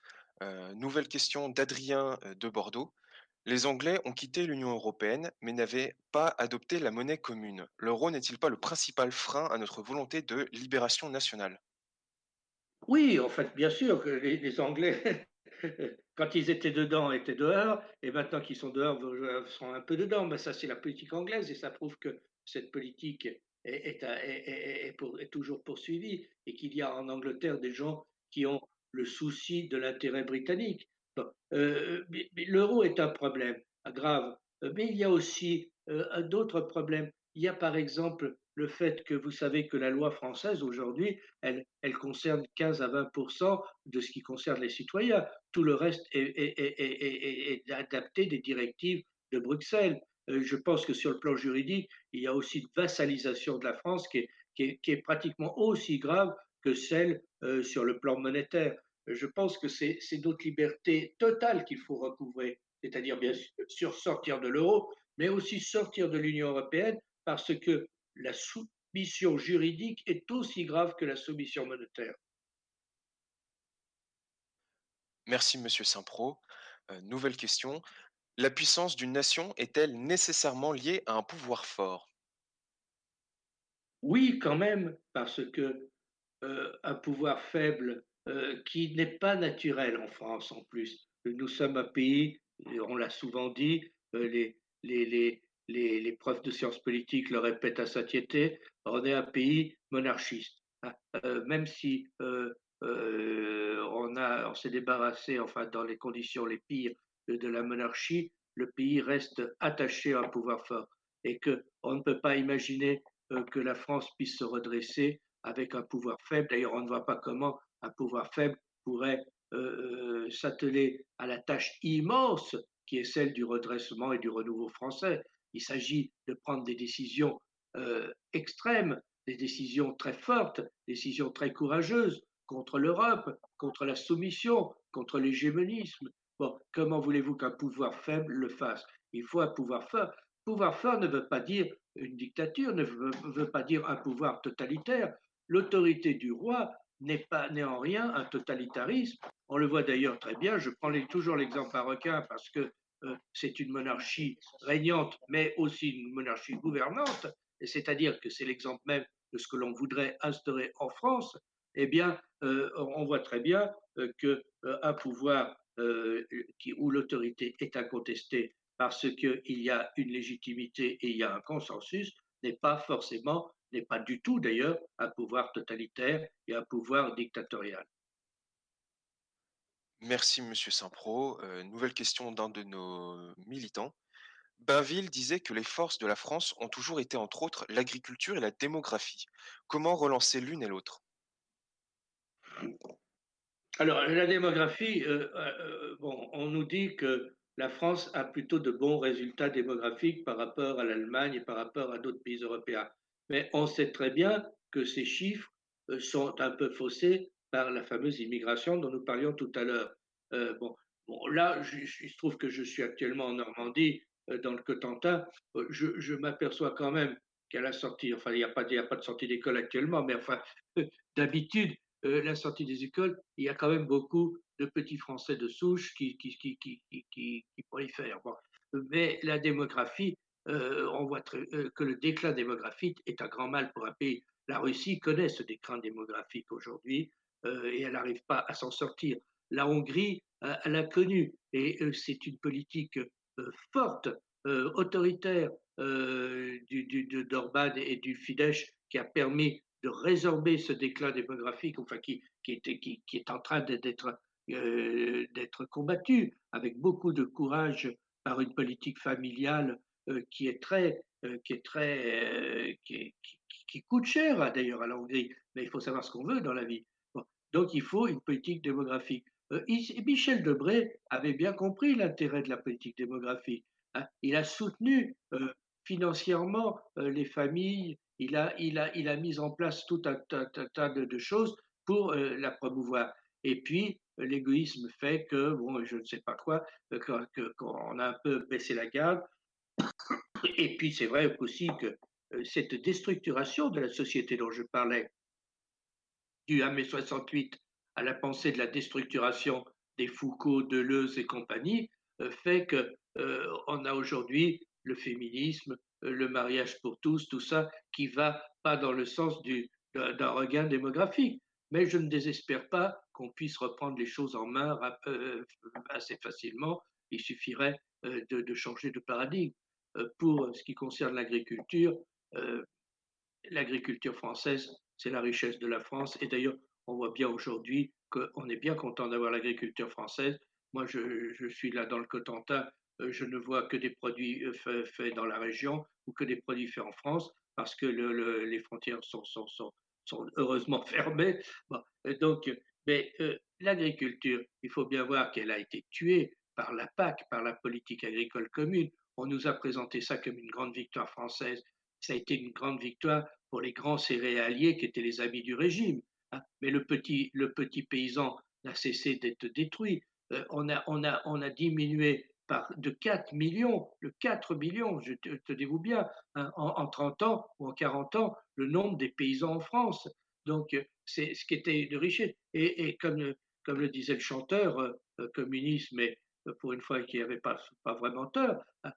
Euh, nouvelle question d'Adrien euh, de Bordeaux. Les Anglais ont quitté l'Union européenne, mais n'avaient pas adopté la monnaie commune. L'euro n'est-il pas le principal frein à notre volonté de libération nationale? Oui, en fait, bien sûr que les, Anglais, quand ils étaient dedans, étaient dehors, et maintenant qu'ils sont dehors, sont un peu dedans. Mais ça, c'est la politique anglaise, et ça prouve que cette politique est, toujours poursuivi et qu'il y a en Angleterre des gens qui ont le souci de l'intérêt britannique. Euh, L'euro est un problème grave, mais il y a aussi euh, d'autres problèmes. Il y a par exemple le fait que vous savez que la loi française aujourd'hui, elle, concerne 15 à 20% de ce qui concerne les citoyens. Tout le reste est, adapté des directives de Bruxelles. Euh, je pense que sur le plan juridique, il y a aussi une vassalisation de la France qui est, pratiquement aussi grave que celle euh, sur le plan monétaire. Je pense que c'est notre liberté totale qu'il faut recouvrer, c'est-à-dire bien sûr sortir de l'euro, mais aussi sortir de l'Union européenne, parce que la soumission juridique est aussi grave que la soumission monétaire. Merci, Monsieur Saint-Pro. Euh, nouvelle question. La puissance d'une nation est-elle nécessairement liée à un pouvoir fort? Oui, quand même, parce que euh, un pouvoir faible euh, qui n'est pas naturel en France en plus. Nous sommes un pays, on l'a souvent dit, euh, les, profs de sciences politiques le répètent à satiété, on est un pays monarchiste. Hein. même si on, a, on s'est débarrassé, enfin dans les conditions les pires de la monarchie, le pays reste attaché à un pouvoir fort et qu'on ne peut pas imaginer euh, que la France puisse se redresser avec un pouvoir faible. D'ailleurs, on ne voit pas comment un pouvoir faible pourrait euh, euh, s'atteler à la tâche immense qui est celle du redressement et du renouveau français. Il s'agit de prendre des décisions extrêmes, des décisions très fortes, des décisions très courageuses contre l'Europe, contre la soumission, contre l'hégémonisme, Bon, comment voulez-vous qu'un pouvoir faible le fasse? Il faut un pouvoir fort. Pouvoir fort ne veut pas dire une dictature, ne veut, pas dire un pouvoir totalitaire. L'autorité du roi n'est pas n'est en rien un totalitarisme. On le voit d'ailleurs très bien. Je prends toujours l'exemple marocain parce que euh, c'est une monarchie régnante, mais aussi une monarchie gouvernante. C'est-à-dire que c'est l'exemple même de ce que l'on voudrait instaurer en France. Eh bien, euh, on voit très bien euh, que un pouvoir euh, où l'autorité est incontestée parce qu'il y a une légitimité et il y a un consensus, n'est pas forcément, n'est pas du tout d'ailleurs, un pouvoir totalitaire et un pouvoir dictatorial. Merci, Monsieur Saint-Pro. Euh, nouvelle question d'un de nos militants. Bainville disait que les forces de la France ont toujours été, entre autres, l'agriculture et la démographie. Comment relancer l'une et l'autre? Alors, la démographie, euh, euh, bon, on nous dit que la France a plutôt de bons résultats démographiques par rapport à l'Allemagne et par rapport à d'autres pays européens. Mais on sait très bien que ces chiffres sont un peu faussés par la fameuse immigration dont nous parlions tout à l'heure. bon, bon, là, il se trouve que je suis actuellement en Normandie, dans le Cotentin. Je, m'aperçois quand même qu'à la sortie, enfin, il n'y a, pas, de sortie d'école actuellement, mais enfin, d'habitude, la sortie des écoles, il y a quand même beaucoup de petits Français de souche qui, prolifèrent. Mais la démographie, on voit que le déclin démographique est un grand mal pour un pays. La Russie connaît ce déclin démographique aujourd'hui et elle n'arrive pas à s'en sortir. La Hongrie, elle l'a connu et c'est une politique forte, autoritaire d'Orban et du Fidesz qui a permis de résorber ce déclin démographique, enfin qui, qui, est, en train d'être euh, combattu avec beaucoup de courage par une politique familiale euh, qui est très, euh, qui est très, qui, qui, coûte cher hein, d'ailleurs à la Hongrie. Mais il faut savoir ce qu'on veut dans la vie. Donc il faut une politique démographique. Michel Debré avait bien compris l'intérêt de la politique démographique. Hein. Il a soutenu financièrement les familles, il a, il, a, il a mis en place tout un, tas de, choses pour la promouvoir. Et puis, l'égoïsme fait que, bon, je ne sais pas quoi, euh, qu'on a un peu baissé la garde. Et puis, c'est vrai aussi que euh, cette déstructuration de la société dont je parlais, du 1 mai 68 à la pensée de la déstructuration des Foucault, Deleuze et compagnie, euh, fait que on a aujourd'hui le féminisme, le mariage pour tous, tout ça qui va pas dans le sens d'un regain démographique mais je ne désespère pas qu'on puisse reprendre les choses en main euh, assez facilement. Il suffirait euh, de, changer de paradigme. Euh, pour ce qui concerne l'agriculture, l'agriculture française, c'est la richesse de la France. Et d'ailleurs, on voit bien aujourd'hui qu'on est bien content d'avoir l'agriculture française. Moi, je, suis là dans le Cotentin, je ne vois que des produits faits, dans la région ou que des produits faits en France parce que les frontières sont, heureusement fermées. donc, mais euh, l'agriculture, il faut bien voir qu'elle a été tuée par la PAC, par la politique agricole commune. On nous a présenté ça comme une grande victoire française. Ça a été une grande victoire pour les grands céréaliers qui étaient les amis du régime. Hein. Mais le petit, le petit paysan n'a cessé d'être détruit. Euh, on, a, on, a, on a diminué de 4 millions, le 4 millions, je tenez-vous bien, hein, en, 30 ans ou en 40 ans, le nombre des paysans en France. Donc, c'est ce qui était de richesse. Et, comme, comme le disait le chanteur, euh, euh, communiste, mais euh, pour une fois qui n'avait pas, pas vraiment tort, hein,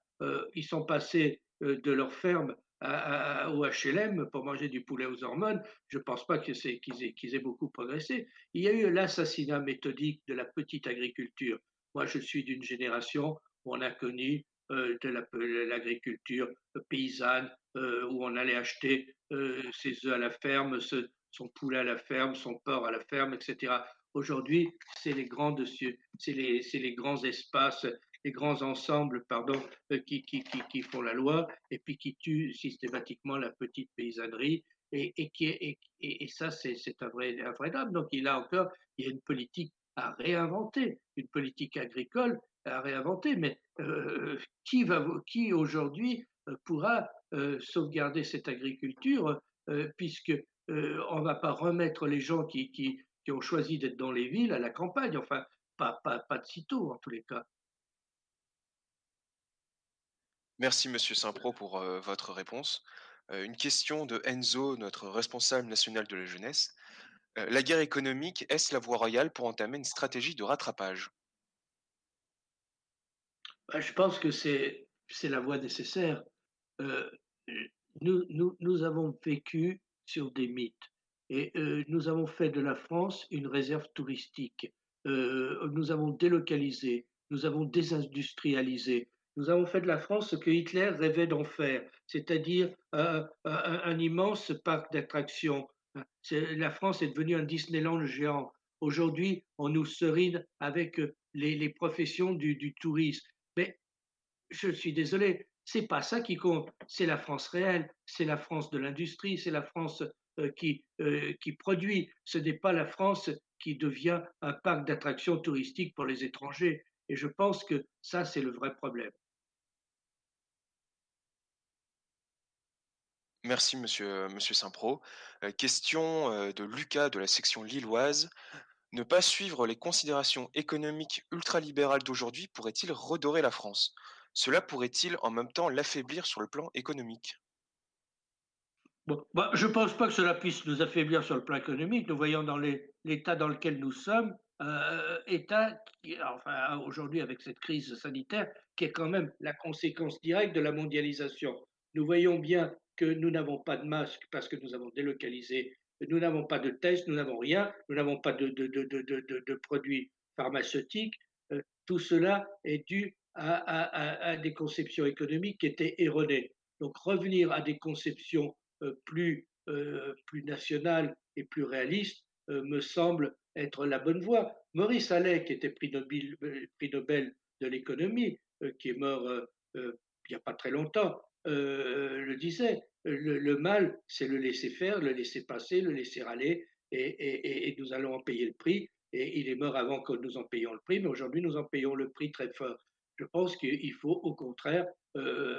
ils sont passés de leur ferme au HLM pour manger du poulet aux hormones. Je ne pense pas qu'ils aient, beaucoup progressé. Il y a eu l'assassinat méthodique de la petite agriculture. Moi, je suis d'une génération où on a connu euh, de l'agriculture paysanne, euh, où on allait acheter euh, ses œufs à la ferme, son poulet à la ferme, son porc à la ferme, etc. Aujourd'hui, c'est les, grands espaces, les grands ensembles, pardon, qui, qui, qui, qui, font la loi et puis qui tuent systématiquement la petite paysannerie. Et, et, qui, et, et ça, c'est un vrai, un vrai drame. Donc, il a encore, il y a une politique à réinventer, une politique agricole à réinventer. Mais euh, qui, va, qui aujourd'hui euh, pourra euh, sauvegarder cette agriculture puisque on ne va pas remettre les gens qui, qui, qui ont choisi d'être dans les villes à la campagne, enfin pas, pas, pas de sitôt en tous les cas. Merci Monsieur Saint-Pro pour votre réponse. une question de Enzo, notre responsable national de la jeunesse. La guerre économique, est-ce la voie royale pour entamer une stratégie de rattrapage? Bah, Je pense que c'est la voie nécessaire. Nous, nous, nous, avons vécu sur des mythes et nous avons fait de la France une réserve touristique. nous avons délocalisé, nous avons désindustrialisé, nous avons fait de la France ce que Hitler rêvait d'en faire, c'est-à-dire un, immense parc d'attractions la France est devenue un Disneyland géant. Aujourd'hui, on nous serine avec euh, les, professions du, tourisme. Mais je suis désolé, c'est pas ça qui compte. C'est la France réelle, c'est la France de l'industrie, c'est la France euh, qui, euh, qui produit. Ce n'est pas la France qui devient un parc d'attractions touristiques pour les étrangers. Et je pense que ça, c'est le vrai problème. Merci, monsieur, Saint-Pro. question de Lucas de la section lilloise. Ne pas suivre les considérations économiques ultralibérales d'aujourd'hui pourrait-il redorer la France? Cela pourrait-il en même temps l'affaiblir sur le plan économique? Bah, je ne pense pas que cela puisse nous affaiblir sur le plan économique. Nous voyons dans l'état dans lequel nous sommes, euh, état aujourd'hui avec cette crise sanitaire, qui est quand même la conséquence directe de la mondialisation. Nous voyons bien que nous n'avons pas de masques parce que nous avons délocalisé, nous n'avons pas de tests, nous n'avons rien, nous n'avons pas de, produits pharmaceutiques. Euh, tout cela est dû à, des conceptions économiques qui étaient erronées. Donc revenir à des conceptions euh, plus, euh, plus nationale et plus réaliste euh, me semble être la bonne voie. Maurice Allais, qui était prix Nobel de l'économie, qui est mort il n'y a pas très longtemps, le disait, le, mal, c'est le laisser faire, le laisser passer, le laisser aller, et, nous allons en payer le prix. Et il est mort avant que nous en payions le prix, mais aujourd'hui nous en payons le prix très fort. Je pense qu'il faut au contraire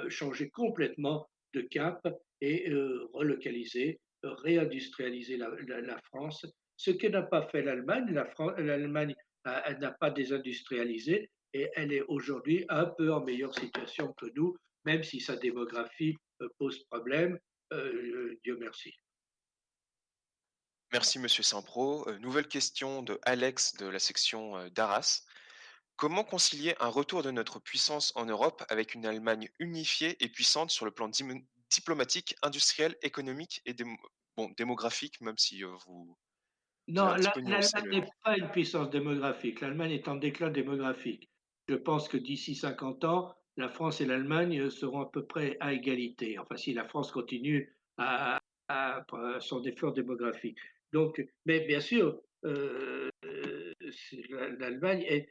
changer complètement de cap et euh, relocaliser, réindustrialiser la, France, ce que n'a pas fait l'Allemagne. L'Allemagne n'a pas désindustrialisé et elle est aujourd'hui un peu en meilleure situation que nous, même si sa démographie euh, pose problème. Euh, Dieu merci. Merci, Monsieur Saint-Pro. nouvelle question de Alex de la section d'Arras. Comment concilier un retour de notre puissance en Europe avec une Allemagne unifiée et puissante sur le plan diplomatique, industriel, économique et bon, démographique, même si vous... Non, l'Allemagne n'est pas une puissance démographique. L'Allemagne est en déclin démographique. Je pense que d'ici 50 ans, la France et l'Allemagne seront à peu près à égalité. Enfin, si la France continue à, son effort démographique. Donc, mais bien sûr, euh, l'Allemagne est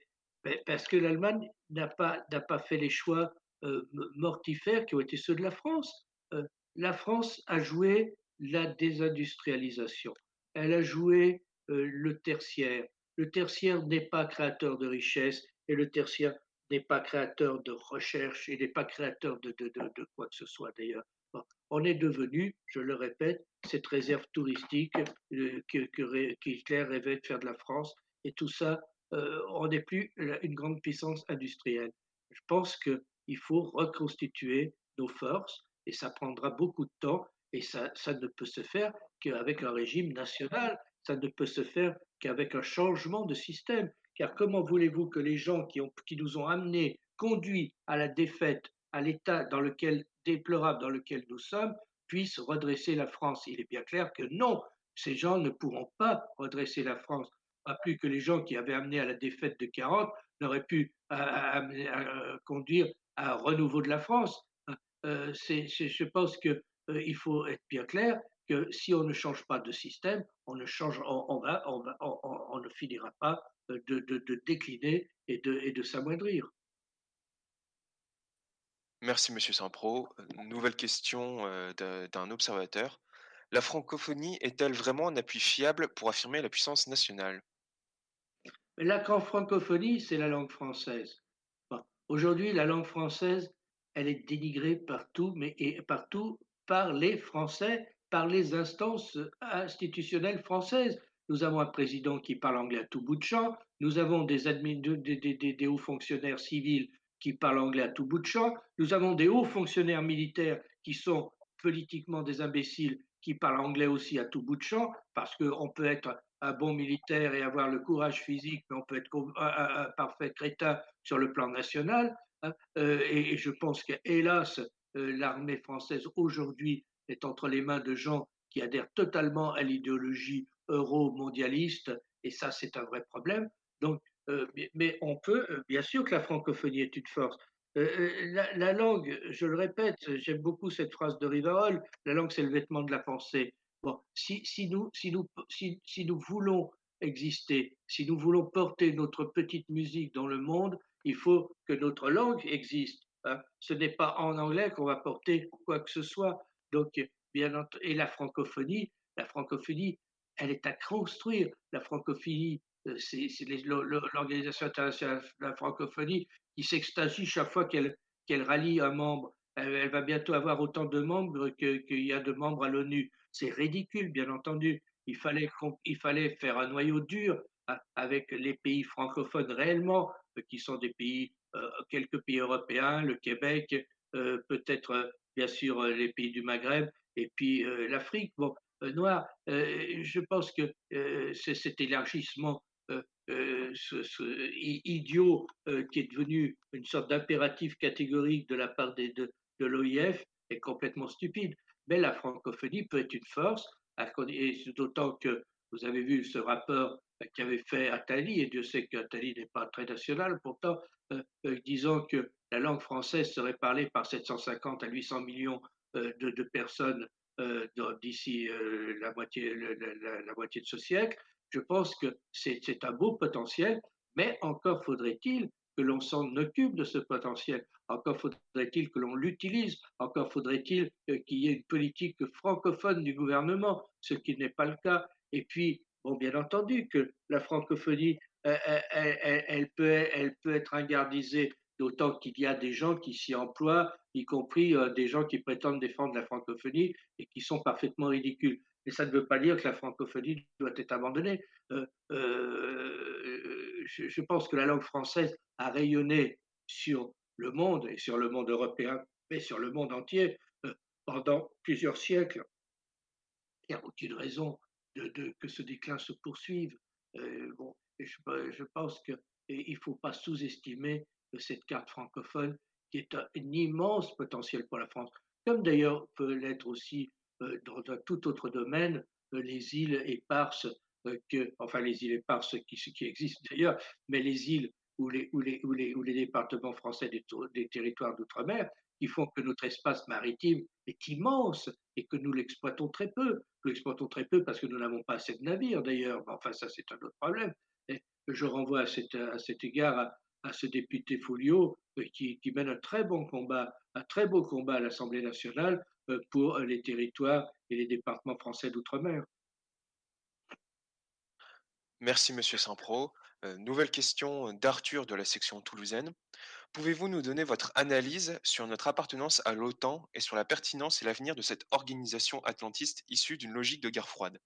parce que l'Allemagne n'a pas, pas fait les choix euh, mortifères qui ont été ceux de la France. Euh, la France a joué la désindustrialisation. Elle a joué le tertiaire. Le tertiaire n'est pas créateur de richesse et le tertiaire n'est pas créateur de recherche et n'est pas créateur de, de, de, quoi que ce soit d'ailleurs. on est devenu, je le répète, cette réserve touristique que, que, Hitler rêvait de faire de la France et tout ça, on n'est plus une grande puissance industrielle. Je pense qu'il faut reconstituer nos forces et ça prendra beaucoup de temps et ça, ça ne peut se faire qu'avec un régime national, ça ne peut se faire qu'avec un changement de système. Car comment voulez-vous que les gens qui, nous ont amenés, conduits à la défaite, à l'état dans lequel déplorable dans lequel nous sommes, puissent redresser la France? Il est bien clair que non, ces gens ne pourront pas redresser la France. Pas plus que les gens qui avaient amené à la défaite de 40 n'auraient pu conduire à un renouveau de la France. Euh, je pense qu'il euh, faut être bien clair que si on ne change pas de système, on ne, change, on, va, on, on, ne finira pas de, de, décliner et de, et de s'amoindrir. Merci, Monsieur Saint-Pro. Nouvelle question euh, d'un observateur. La francophonie est-elle vraiment un appui fiable pour affirmer la puissance nationale? La francophonie, c'est la langue française. Aujourd'hui, la langue française elle est dénigrée partout, mais et partout par les Français, par les instances institutionnelles françaises. Nous avons un président qui parle anglais à tout bout de champ, nous avons des, hauts fonctionnaires civils qui parlent anglais à tout bout de champ, nous avons des hauts fonctionnaires militaires qui sont politiquement des imbéciles qui parlent anglais aussi à tout bout de champ, parce qu'on peut être un bon militaire et avoir le courage physique, mais on peut être un parfait crétin sur le plan national. Hein, euh, et, je pense que, hélas, euh, l'armée française aujourd'hui est entre les mains de gens qui adhèrent totalement à l'idéologie euro-mondialiste, et ça, c'est un vrai problème. Donc, euh, mais on peut, bien sûr que la francophonie est une force. la, langue, je le répète, j'aime beaucoup cette phrase de Rivarol, la langue c'est le vêtement de la pensée. Bon, si, si, nous, si, nous, si, si nous voulons exister, si nous voulons porter notre petite musique dans le monde, il faut que notre langue existe. Hein. Ce n'est pas en anglais qu'on va porter quoi que ce soit. Donc, bien et la francophonie, la francophonie, elle est à construire. La francophonie, euh, c'est l'organisation internationale de la francophonie qui s'extasie chaque fois qu'elle qu'elle rallie un membre. elle, va bientôt avoir autant de membres qu'il y a de membres à l'ONU. C'est ridicule, bien entendu. Il fallait, il fallait faire un noyau dur avec les pays francophones réellement, qui sont des pays, quelques pays européens, le Québec, peut-être bien sûr les pays du Maghreb, et puis l'Afrique. Bon, noir, je pense que cet élargissement idiot qui est devenu une sorte d'impératif catégorique de la part de, de l'OIF est complètement stupide. Mais la francophonie peut être une force, d'autant que vous avez vu ce rapport qu'avait fait Attali, et Dieu sait qu'Attali n'est pas très national, pourtant, euh, euh, disant que la langue française serait parlée par 750 à 800 millions euh, de, personnes d'ici la, moitié, la, moitié de ce siècle, je pense que c'est un beau potentiel, mais encore faudrait-il que l'on s'en occupe de ce potentiel. Encore faudrait-il que l'on l'utilise. Encore faudrait-il qu'il y ait une politique francophone du gouvernement, ce qui n'est pas le cas. Et puis, bon, bien entendu que la francophonie, elle, peut, elle peut être ingardisée, d'autant qu'il y a des gens qui s'y emploient, y compris euh, des gens qui prétendent défendre la francophonie et qui sont parfaitement ridicules. Mais ça ne veut pas dire que la francophonie doit être abandonnée. Euh, euh, je, pense que la langue française a rayonné sur le monde et sur le monde européen, mais sur le monde entier pendant plusieurs siècles. Il n'y a aucune raison que ce déclin se poursuive. Bon, je, je, pense qu'il ne faut pas sous-estimer cette carte francophone qui est un, immense potentiel pour la France, comme d'ailleurs peut l'être aussi euh, dans un tout autre domaine euh, les îles éparses, que, enfin les îles éparses qui, existent d'ailleurs, mais les îles ou les, ou les, ou les, ou les départements français des, territoires d'outre-mer, qui font que notre espace maritime est immense et que nous l'exploitons très peu. Nous l'exploitons très peu parce que nous n'avons pas assez de navires d'ailleurs. Enfin, ça, c'est un autre problème. Je renvoie à, cet, à cet égard à, ce député Folio euh, qui, qui, mène un très bon combat, un très beau combat à l'Assemblée nationale euh, pour les territoires et les départements français d'outre-mer. Merci, Monsieur Saint-Pro. Euh, nouvelle question d'Arthur de la section toulousaine. Pouvez-vous nous donner votre analyse sur notre appartenance à l'OTAN et sur la pertinence et l'avenir de cette organisation atlantiste issue d'une logique de guerre froide?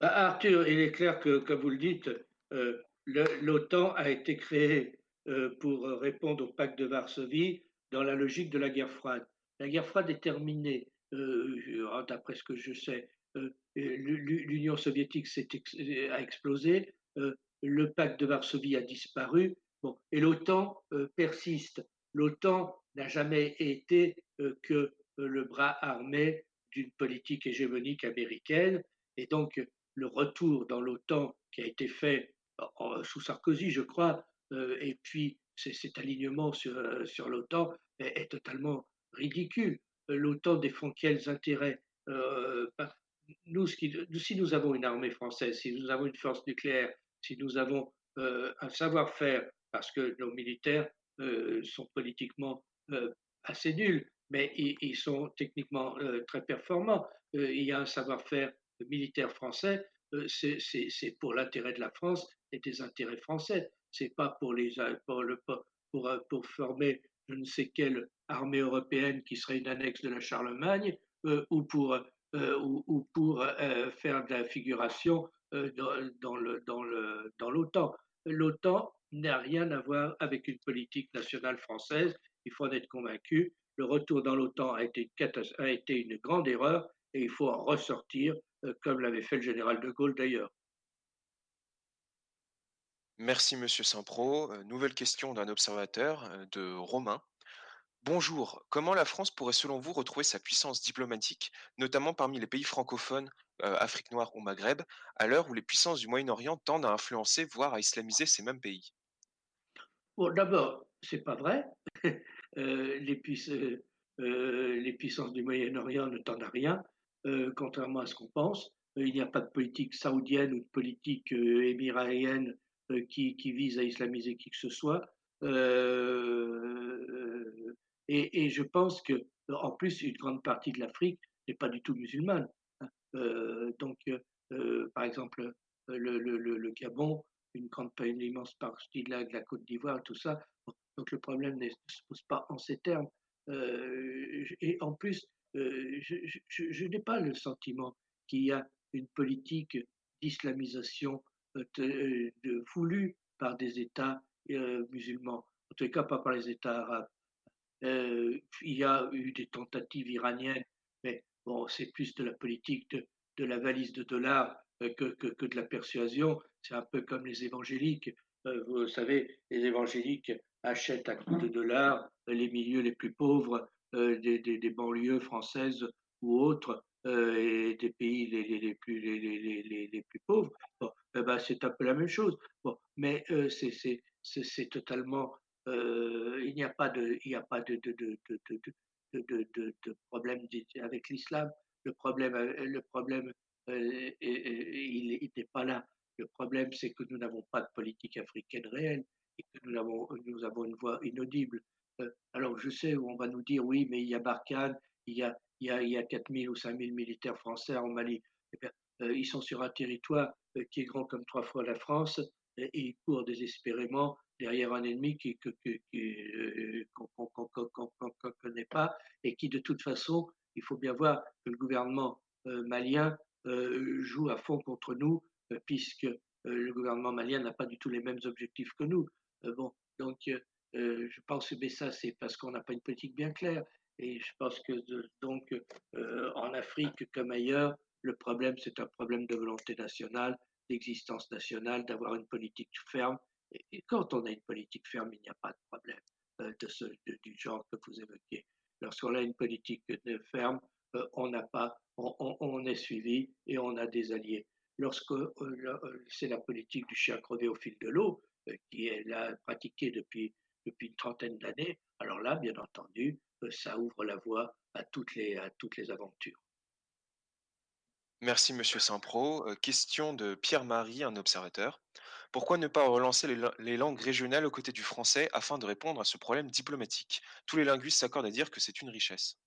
Bah, Arthur, il est clair que, comme vous le dites, euh, l'OTAN a été créée euh, pour répondre au pacte de Varsovie dans la logique de la guerre froide. La guerre froide est terminée, d'après ce que je sais. L'Union soviétique a explosé, le pacte de Varsovie a disparu, et l'OTAN euh, persiste. L'OTAN n'a jamais été euh, que euh, le bras armé d'une politique hégémonique américaine, et donc le retour dans l'OTAN qui a été fait sous Sarkozy, je crois, et puis cet alignement sur, sur l'OTAN est, totalement ridicule. L'OTAN défend quels intérêts nous, si nous avons une armée française, si nous avons une force nucléaire, si nous avons euh, un savoir-faire, parce que nos militaires euh, sont politiquement euh, assez nuls, mais ils, sont techniquement très performants. il y a un savoir-faire militaire français, c'est pour l'intérêt de la France et des intérêts français. C'est pas pour les pour, le, pour, former je ne sais quelle armée européenne qui serait une annexe de la Charlemagne ou pour ou, ou, pour faire de la figuration euh, dans, dans l'OTAN. L'OTAN n'a rien à voir avec une politique nationale française, il faut en être convaincu. Le retour dans l'OTAN a été, a été une grande erreur et il faut en ressortir, euh, comme l'avait fait le général de Gaulle d'ailleurs. Merci Monsieur Saint-Pro. Euh, nouvelle question d'un observateur, de Romain. Bonjour, comment la France pourrait selon vous retrouver sa puissance diplomatique, notamment parmi les pays francophones, euh, Afrique noire ou Maghreb, à l'heure où les puissances du Moyen-Orient tendent à influencer, voire à islamiser ces mêmes pays? Bon, d'abord, c'est pas vrai. Euh, les, euh, les, puissances du Moyen-Orient ne tendent à rien, contrairement à ce qu'on pense. il n'y a pas de politique saoudienne ou de politique émiraïenne qui, qui, vise à islamiser qui que ce soit. Et, je pense que, en plus, une grande partie de l'Afrique n'est pas du tout musulmane. Hein. Euh, donc, euh, par exemple, le, Gabon, une immense partie de la Côte d'Ivoire, tout ça. Donc, le problème ne se pose pas en ces termes. et en plus, je, n'ai pas le sentiment qu'il y a une politique d'islamisation voulue par des États musulmans, en tout cas pas par les États arabes. il y a eu des tentatives iraniennes, mais bon, c'est plus de la politique de, la valise de dollars que, que, de la persuasion. C'est un peu comme les évangéliques. vous savez, les évangéliques achètent à coups de dollars les milieux les plus pauvres euh, des, des, banlieues françaises ou autres euh, et des pays les, les, les plus, les, les, plus pauvres. Bon, eh ben, c'est un peu la même chose. Bon, mais euh, c'est totalement. il n'y a pas de, il n'y a pas de, de, de, de, problème avec l'islam. Le problème, le problème il n'est pas là. Le problème, c'est que nous n'avons pas de politique africaine réelle et que nous avons, nous avons une voix inaudible. Euh, alors je sais où on va nous dire oui, mais il y a Barkhane, il y a, il y a, il y a 4000 ou 5000 militaires français en Mali. Eh euh, ils sont sur un territoire euh, qui est grand comme trois fois la France et, ils courent désespérément derrière un ennemi qu'on ne connaît pas et qui de toute façon, il faut bien voir que le gouvernement malien joue à fond contre nous puisque le gouvernement malien n'a pas du tout les mêmes objectifs que nous. bon, donc euh, je pense que ça, c'est parce qu'on n'a pas une politique bien claire. Et je pense que donc euh, en Afrique comme ailleurs, le problème c'est un problème de volonté nationale, d'existence nationale, d'avoir une politique ferme. Et, quand on a une politique ferme, il n'y a pas de problème euh, de ce, du genre que vous évoquez. Lorsqu'on a une politique ferme, on n'a pas, on, on, est suivi et on a des alliés. Lorsque c'est la politique du chien crevé au fil de l'eau, qui est là pratiquée depuis depuis une trentaine d'années, alors là, bien entendu, euh, ça ouvre la voie à toutes les, à toutes les aventures. Merci, Monsieur Saint-Pro. Euh, question de Pierre-Marie, un observateur. Pourquoi ne pas relancer les, langues régionales aux côtés du français afin de répondre à ce problème diplomatique? Tous les linguistes s'accordent à dire que c'est une richesse.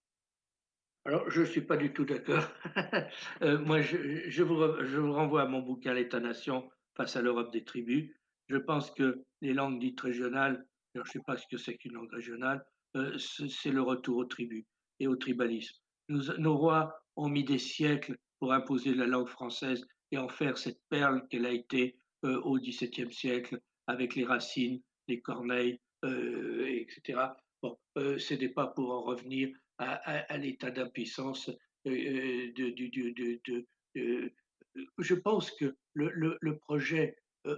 Alors, je ne suis pas du tout d'accord. Euh, moi, je, je, vous, je, vous, renvoie à mon bouquin L'État-nation face à l'Europe des tribus. Je pense que les langues dites régionales je ne sais pas ce que c'est qu'une langue régionale, euh, c'est le retour aux tribus et au tribalisme. nos rois ont mis des siècles pour imposer la langue française et en faire cette perle qu'elle a été euh, au XVIIe siècle avec les Racines, les Corneilles, euh, etc. Bon, ce n'est pas pour en revenir à, l'état d'impuissance je pense que le projet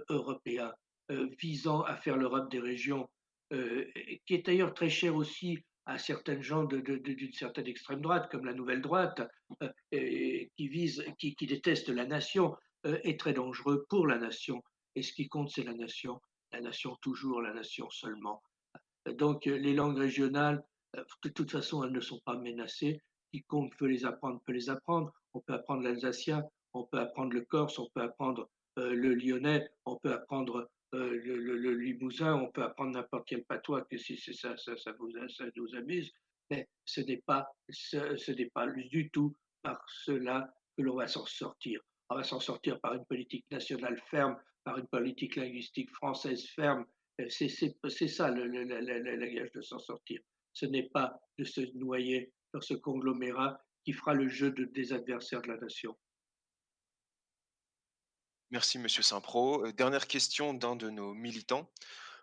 européen visant à faire l'Europe des régions qui est d'ailleurs très cher aussi à certaines gens d'une certaine extrême droite, comme la nouvelle droite, euh, qui, vise, qui, déteste la nation, euh, est très dangereux pour la nation. Et ce qui compte, c'est la nation. La nation toujours, la nation seulement. Donc les langues régionales, de toute façon, elles ne sont pas menacées. Quiconque veut les apprendre peut les apprendre. On peut apprendre l'alsacien, on peut apprendre le corse, on peut apprendre le lyonnais, on peut apprendre euh, le, limousin, on peut apprendre n'importe quel patois que si c'est ça, ça, ça, vous, ça nous amuse, mais ce n'est pas, ce, n'est pas du tout par cela que l'on va s'en sortir. On va s'en sortir par une politique nationale ferme, par une politique linguistique française ferme. Euh, c'est ça le, la gage de s'en sortir. Ce n'est pas de se noyer dans ce conglomérat qui fera le jeu de, des adversaires de la nation. Merci, Monsieur Saint-Pro. Euh, dernière question d'un de nos militants.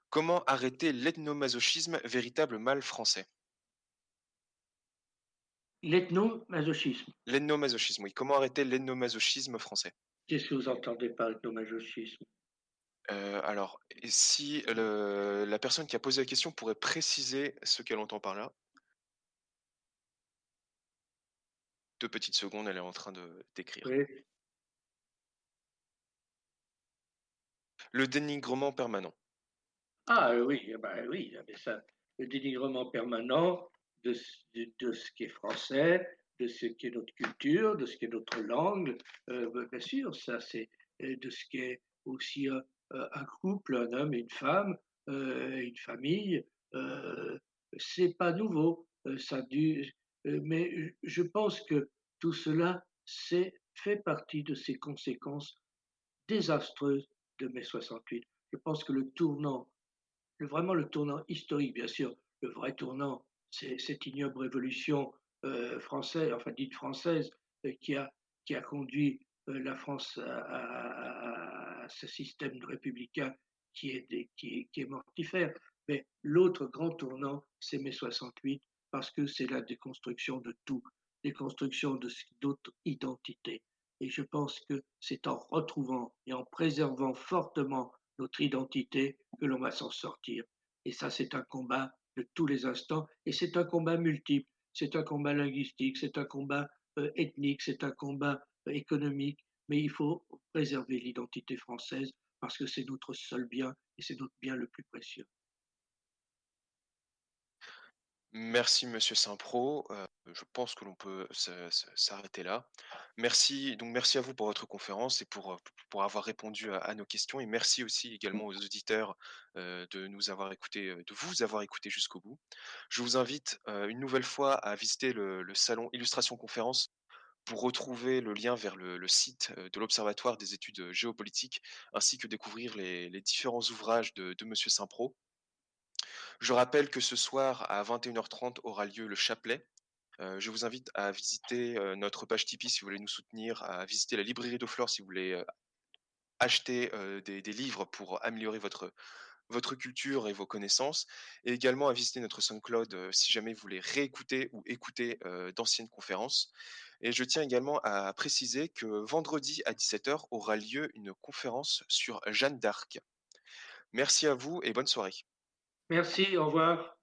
Comment arrêter l'ethnomasochisme, véritable mal français? L'ethnomasochisme. L'ethnomasochisme, oui. Comment arrêter l'ethnomasochisme français? Qu'est-ce que vous entendez par ethnomasochisme? Euh, alors, si la personne qui a posé la question pourrait préciser ce qu'elle entend par là? Deux petites secondes, elle est en train de d'écrire. Oui. Le dénigrement permanent. Ah oui, eh ben, oui, ça, le dénigrement permanent de, de, ce qui est français, de ce qui est notre culture, de ce qui est notre langue, euh, ben, bien sûr, ça c'est euh, de ce qui est aussi un, couple, un homme et une femme, euh, une famille. Euh, c'est pas nouveau, ça mais je pense que tout cela c'est fait partie de ces conséquences désastreuses de mai 68. Je pense que le tournant, vraiment le tournant historique, bien sûr, le vrai tournant, cette ignoble révolution française, enfin dite française, qui a, qui a conduit la France à, ce système républicain qui est, mortifère. Mais l'autre grand tournant, c'est mai 68, parce que c'est la déconstruction de tout, déconstruction d'autres identités. Et je pense que c'est en retrouvant et en préservant fortement notre identité que l'on va s'en sortir. Et ça, c'est un combat de tous les instants, et c'est un combat multiple. C'est un combat linguistique, c'est un combat euh, ethnique, c'est un combat euh, économique, mais il faut préserver l'identité française parce que c'est notre seul bien et c'est notre bien le plus précieux. Merci Monsieur Saint-Pro. Euh, je pense que l'on peut s'arrêter là. Merci, donc merci à vous pour votre conférence et pour, euh, pour avoir répondu à, nos questions. Et merci aussi également aux auditeurs euh, de nous avoir écoutés, de vous avoir écouté jusqu'au bout. Je vous invite une nouvelle fois à visiter le, salon Illustration Conférence pour retrouver le lien vers le, site de l'Observatoire des études géopolitiques, ainsi que découvrir les, différents ouvrages de, de Monsieur Saint-Pro. Je rappelle que ce soir à 21h30 aura lieu le chapelet. Euh, je vous invite à visiter euh, notre page Tipeee si vous voulez nous soutenir, à visiter la librairie d'Oflore si vous voulez euh, acheter des, livres pour améliorer votre, votre culture et vos connaissances, et également à visiter notre SoundCloud si jamais vous voulez réécouter ou écouter d'anciennes conférences. Et je tiens également à préciser que vendredi à 17h aura lieu une conférence sur Jeanne d'Arc. Merci à vous et bonne soirée. Merci, au revoir.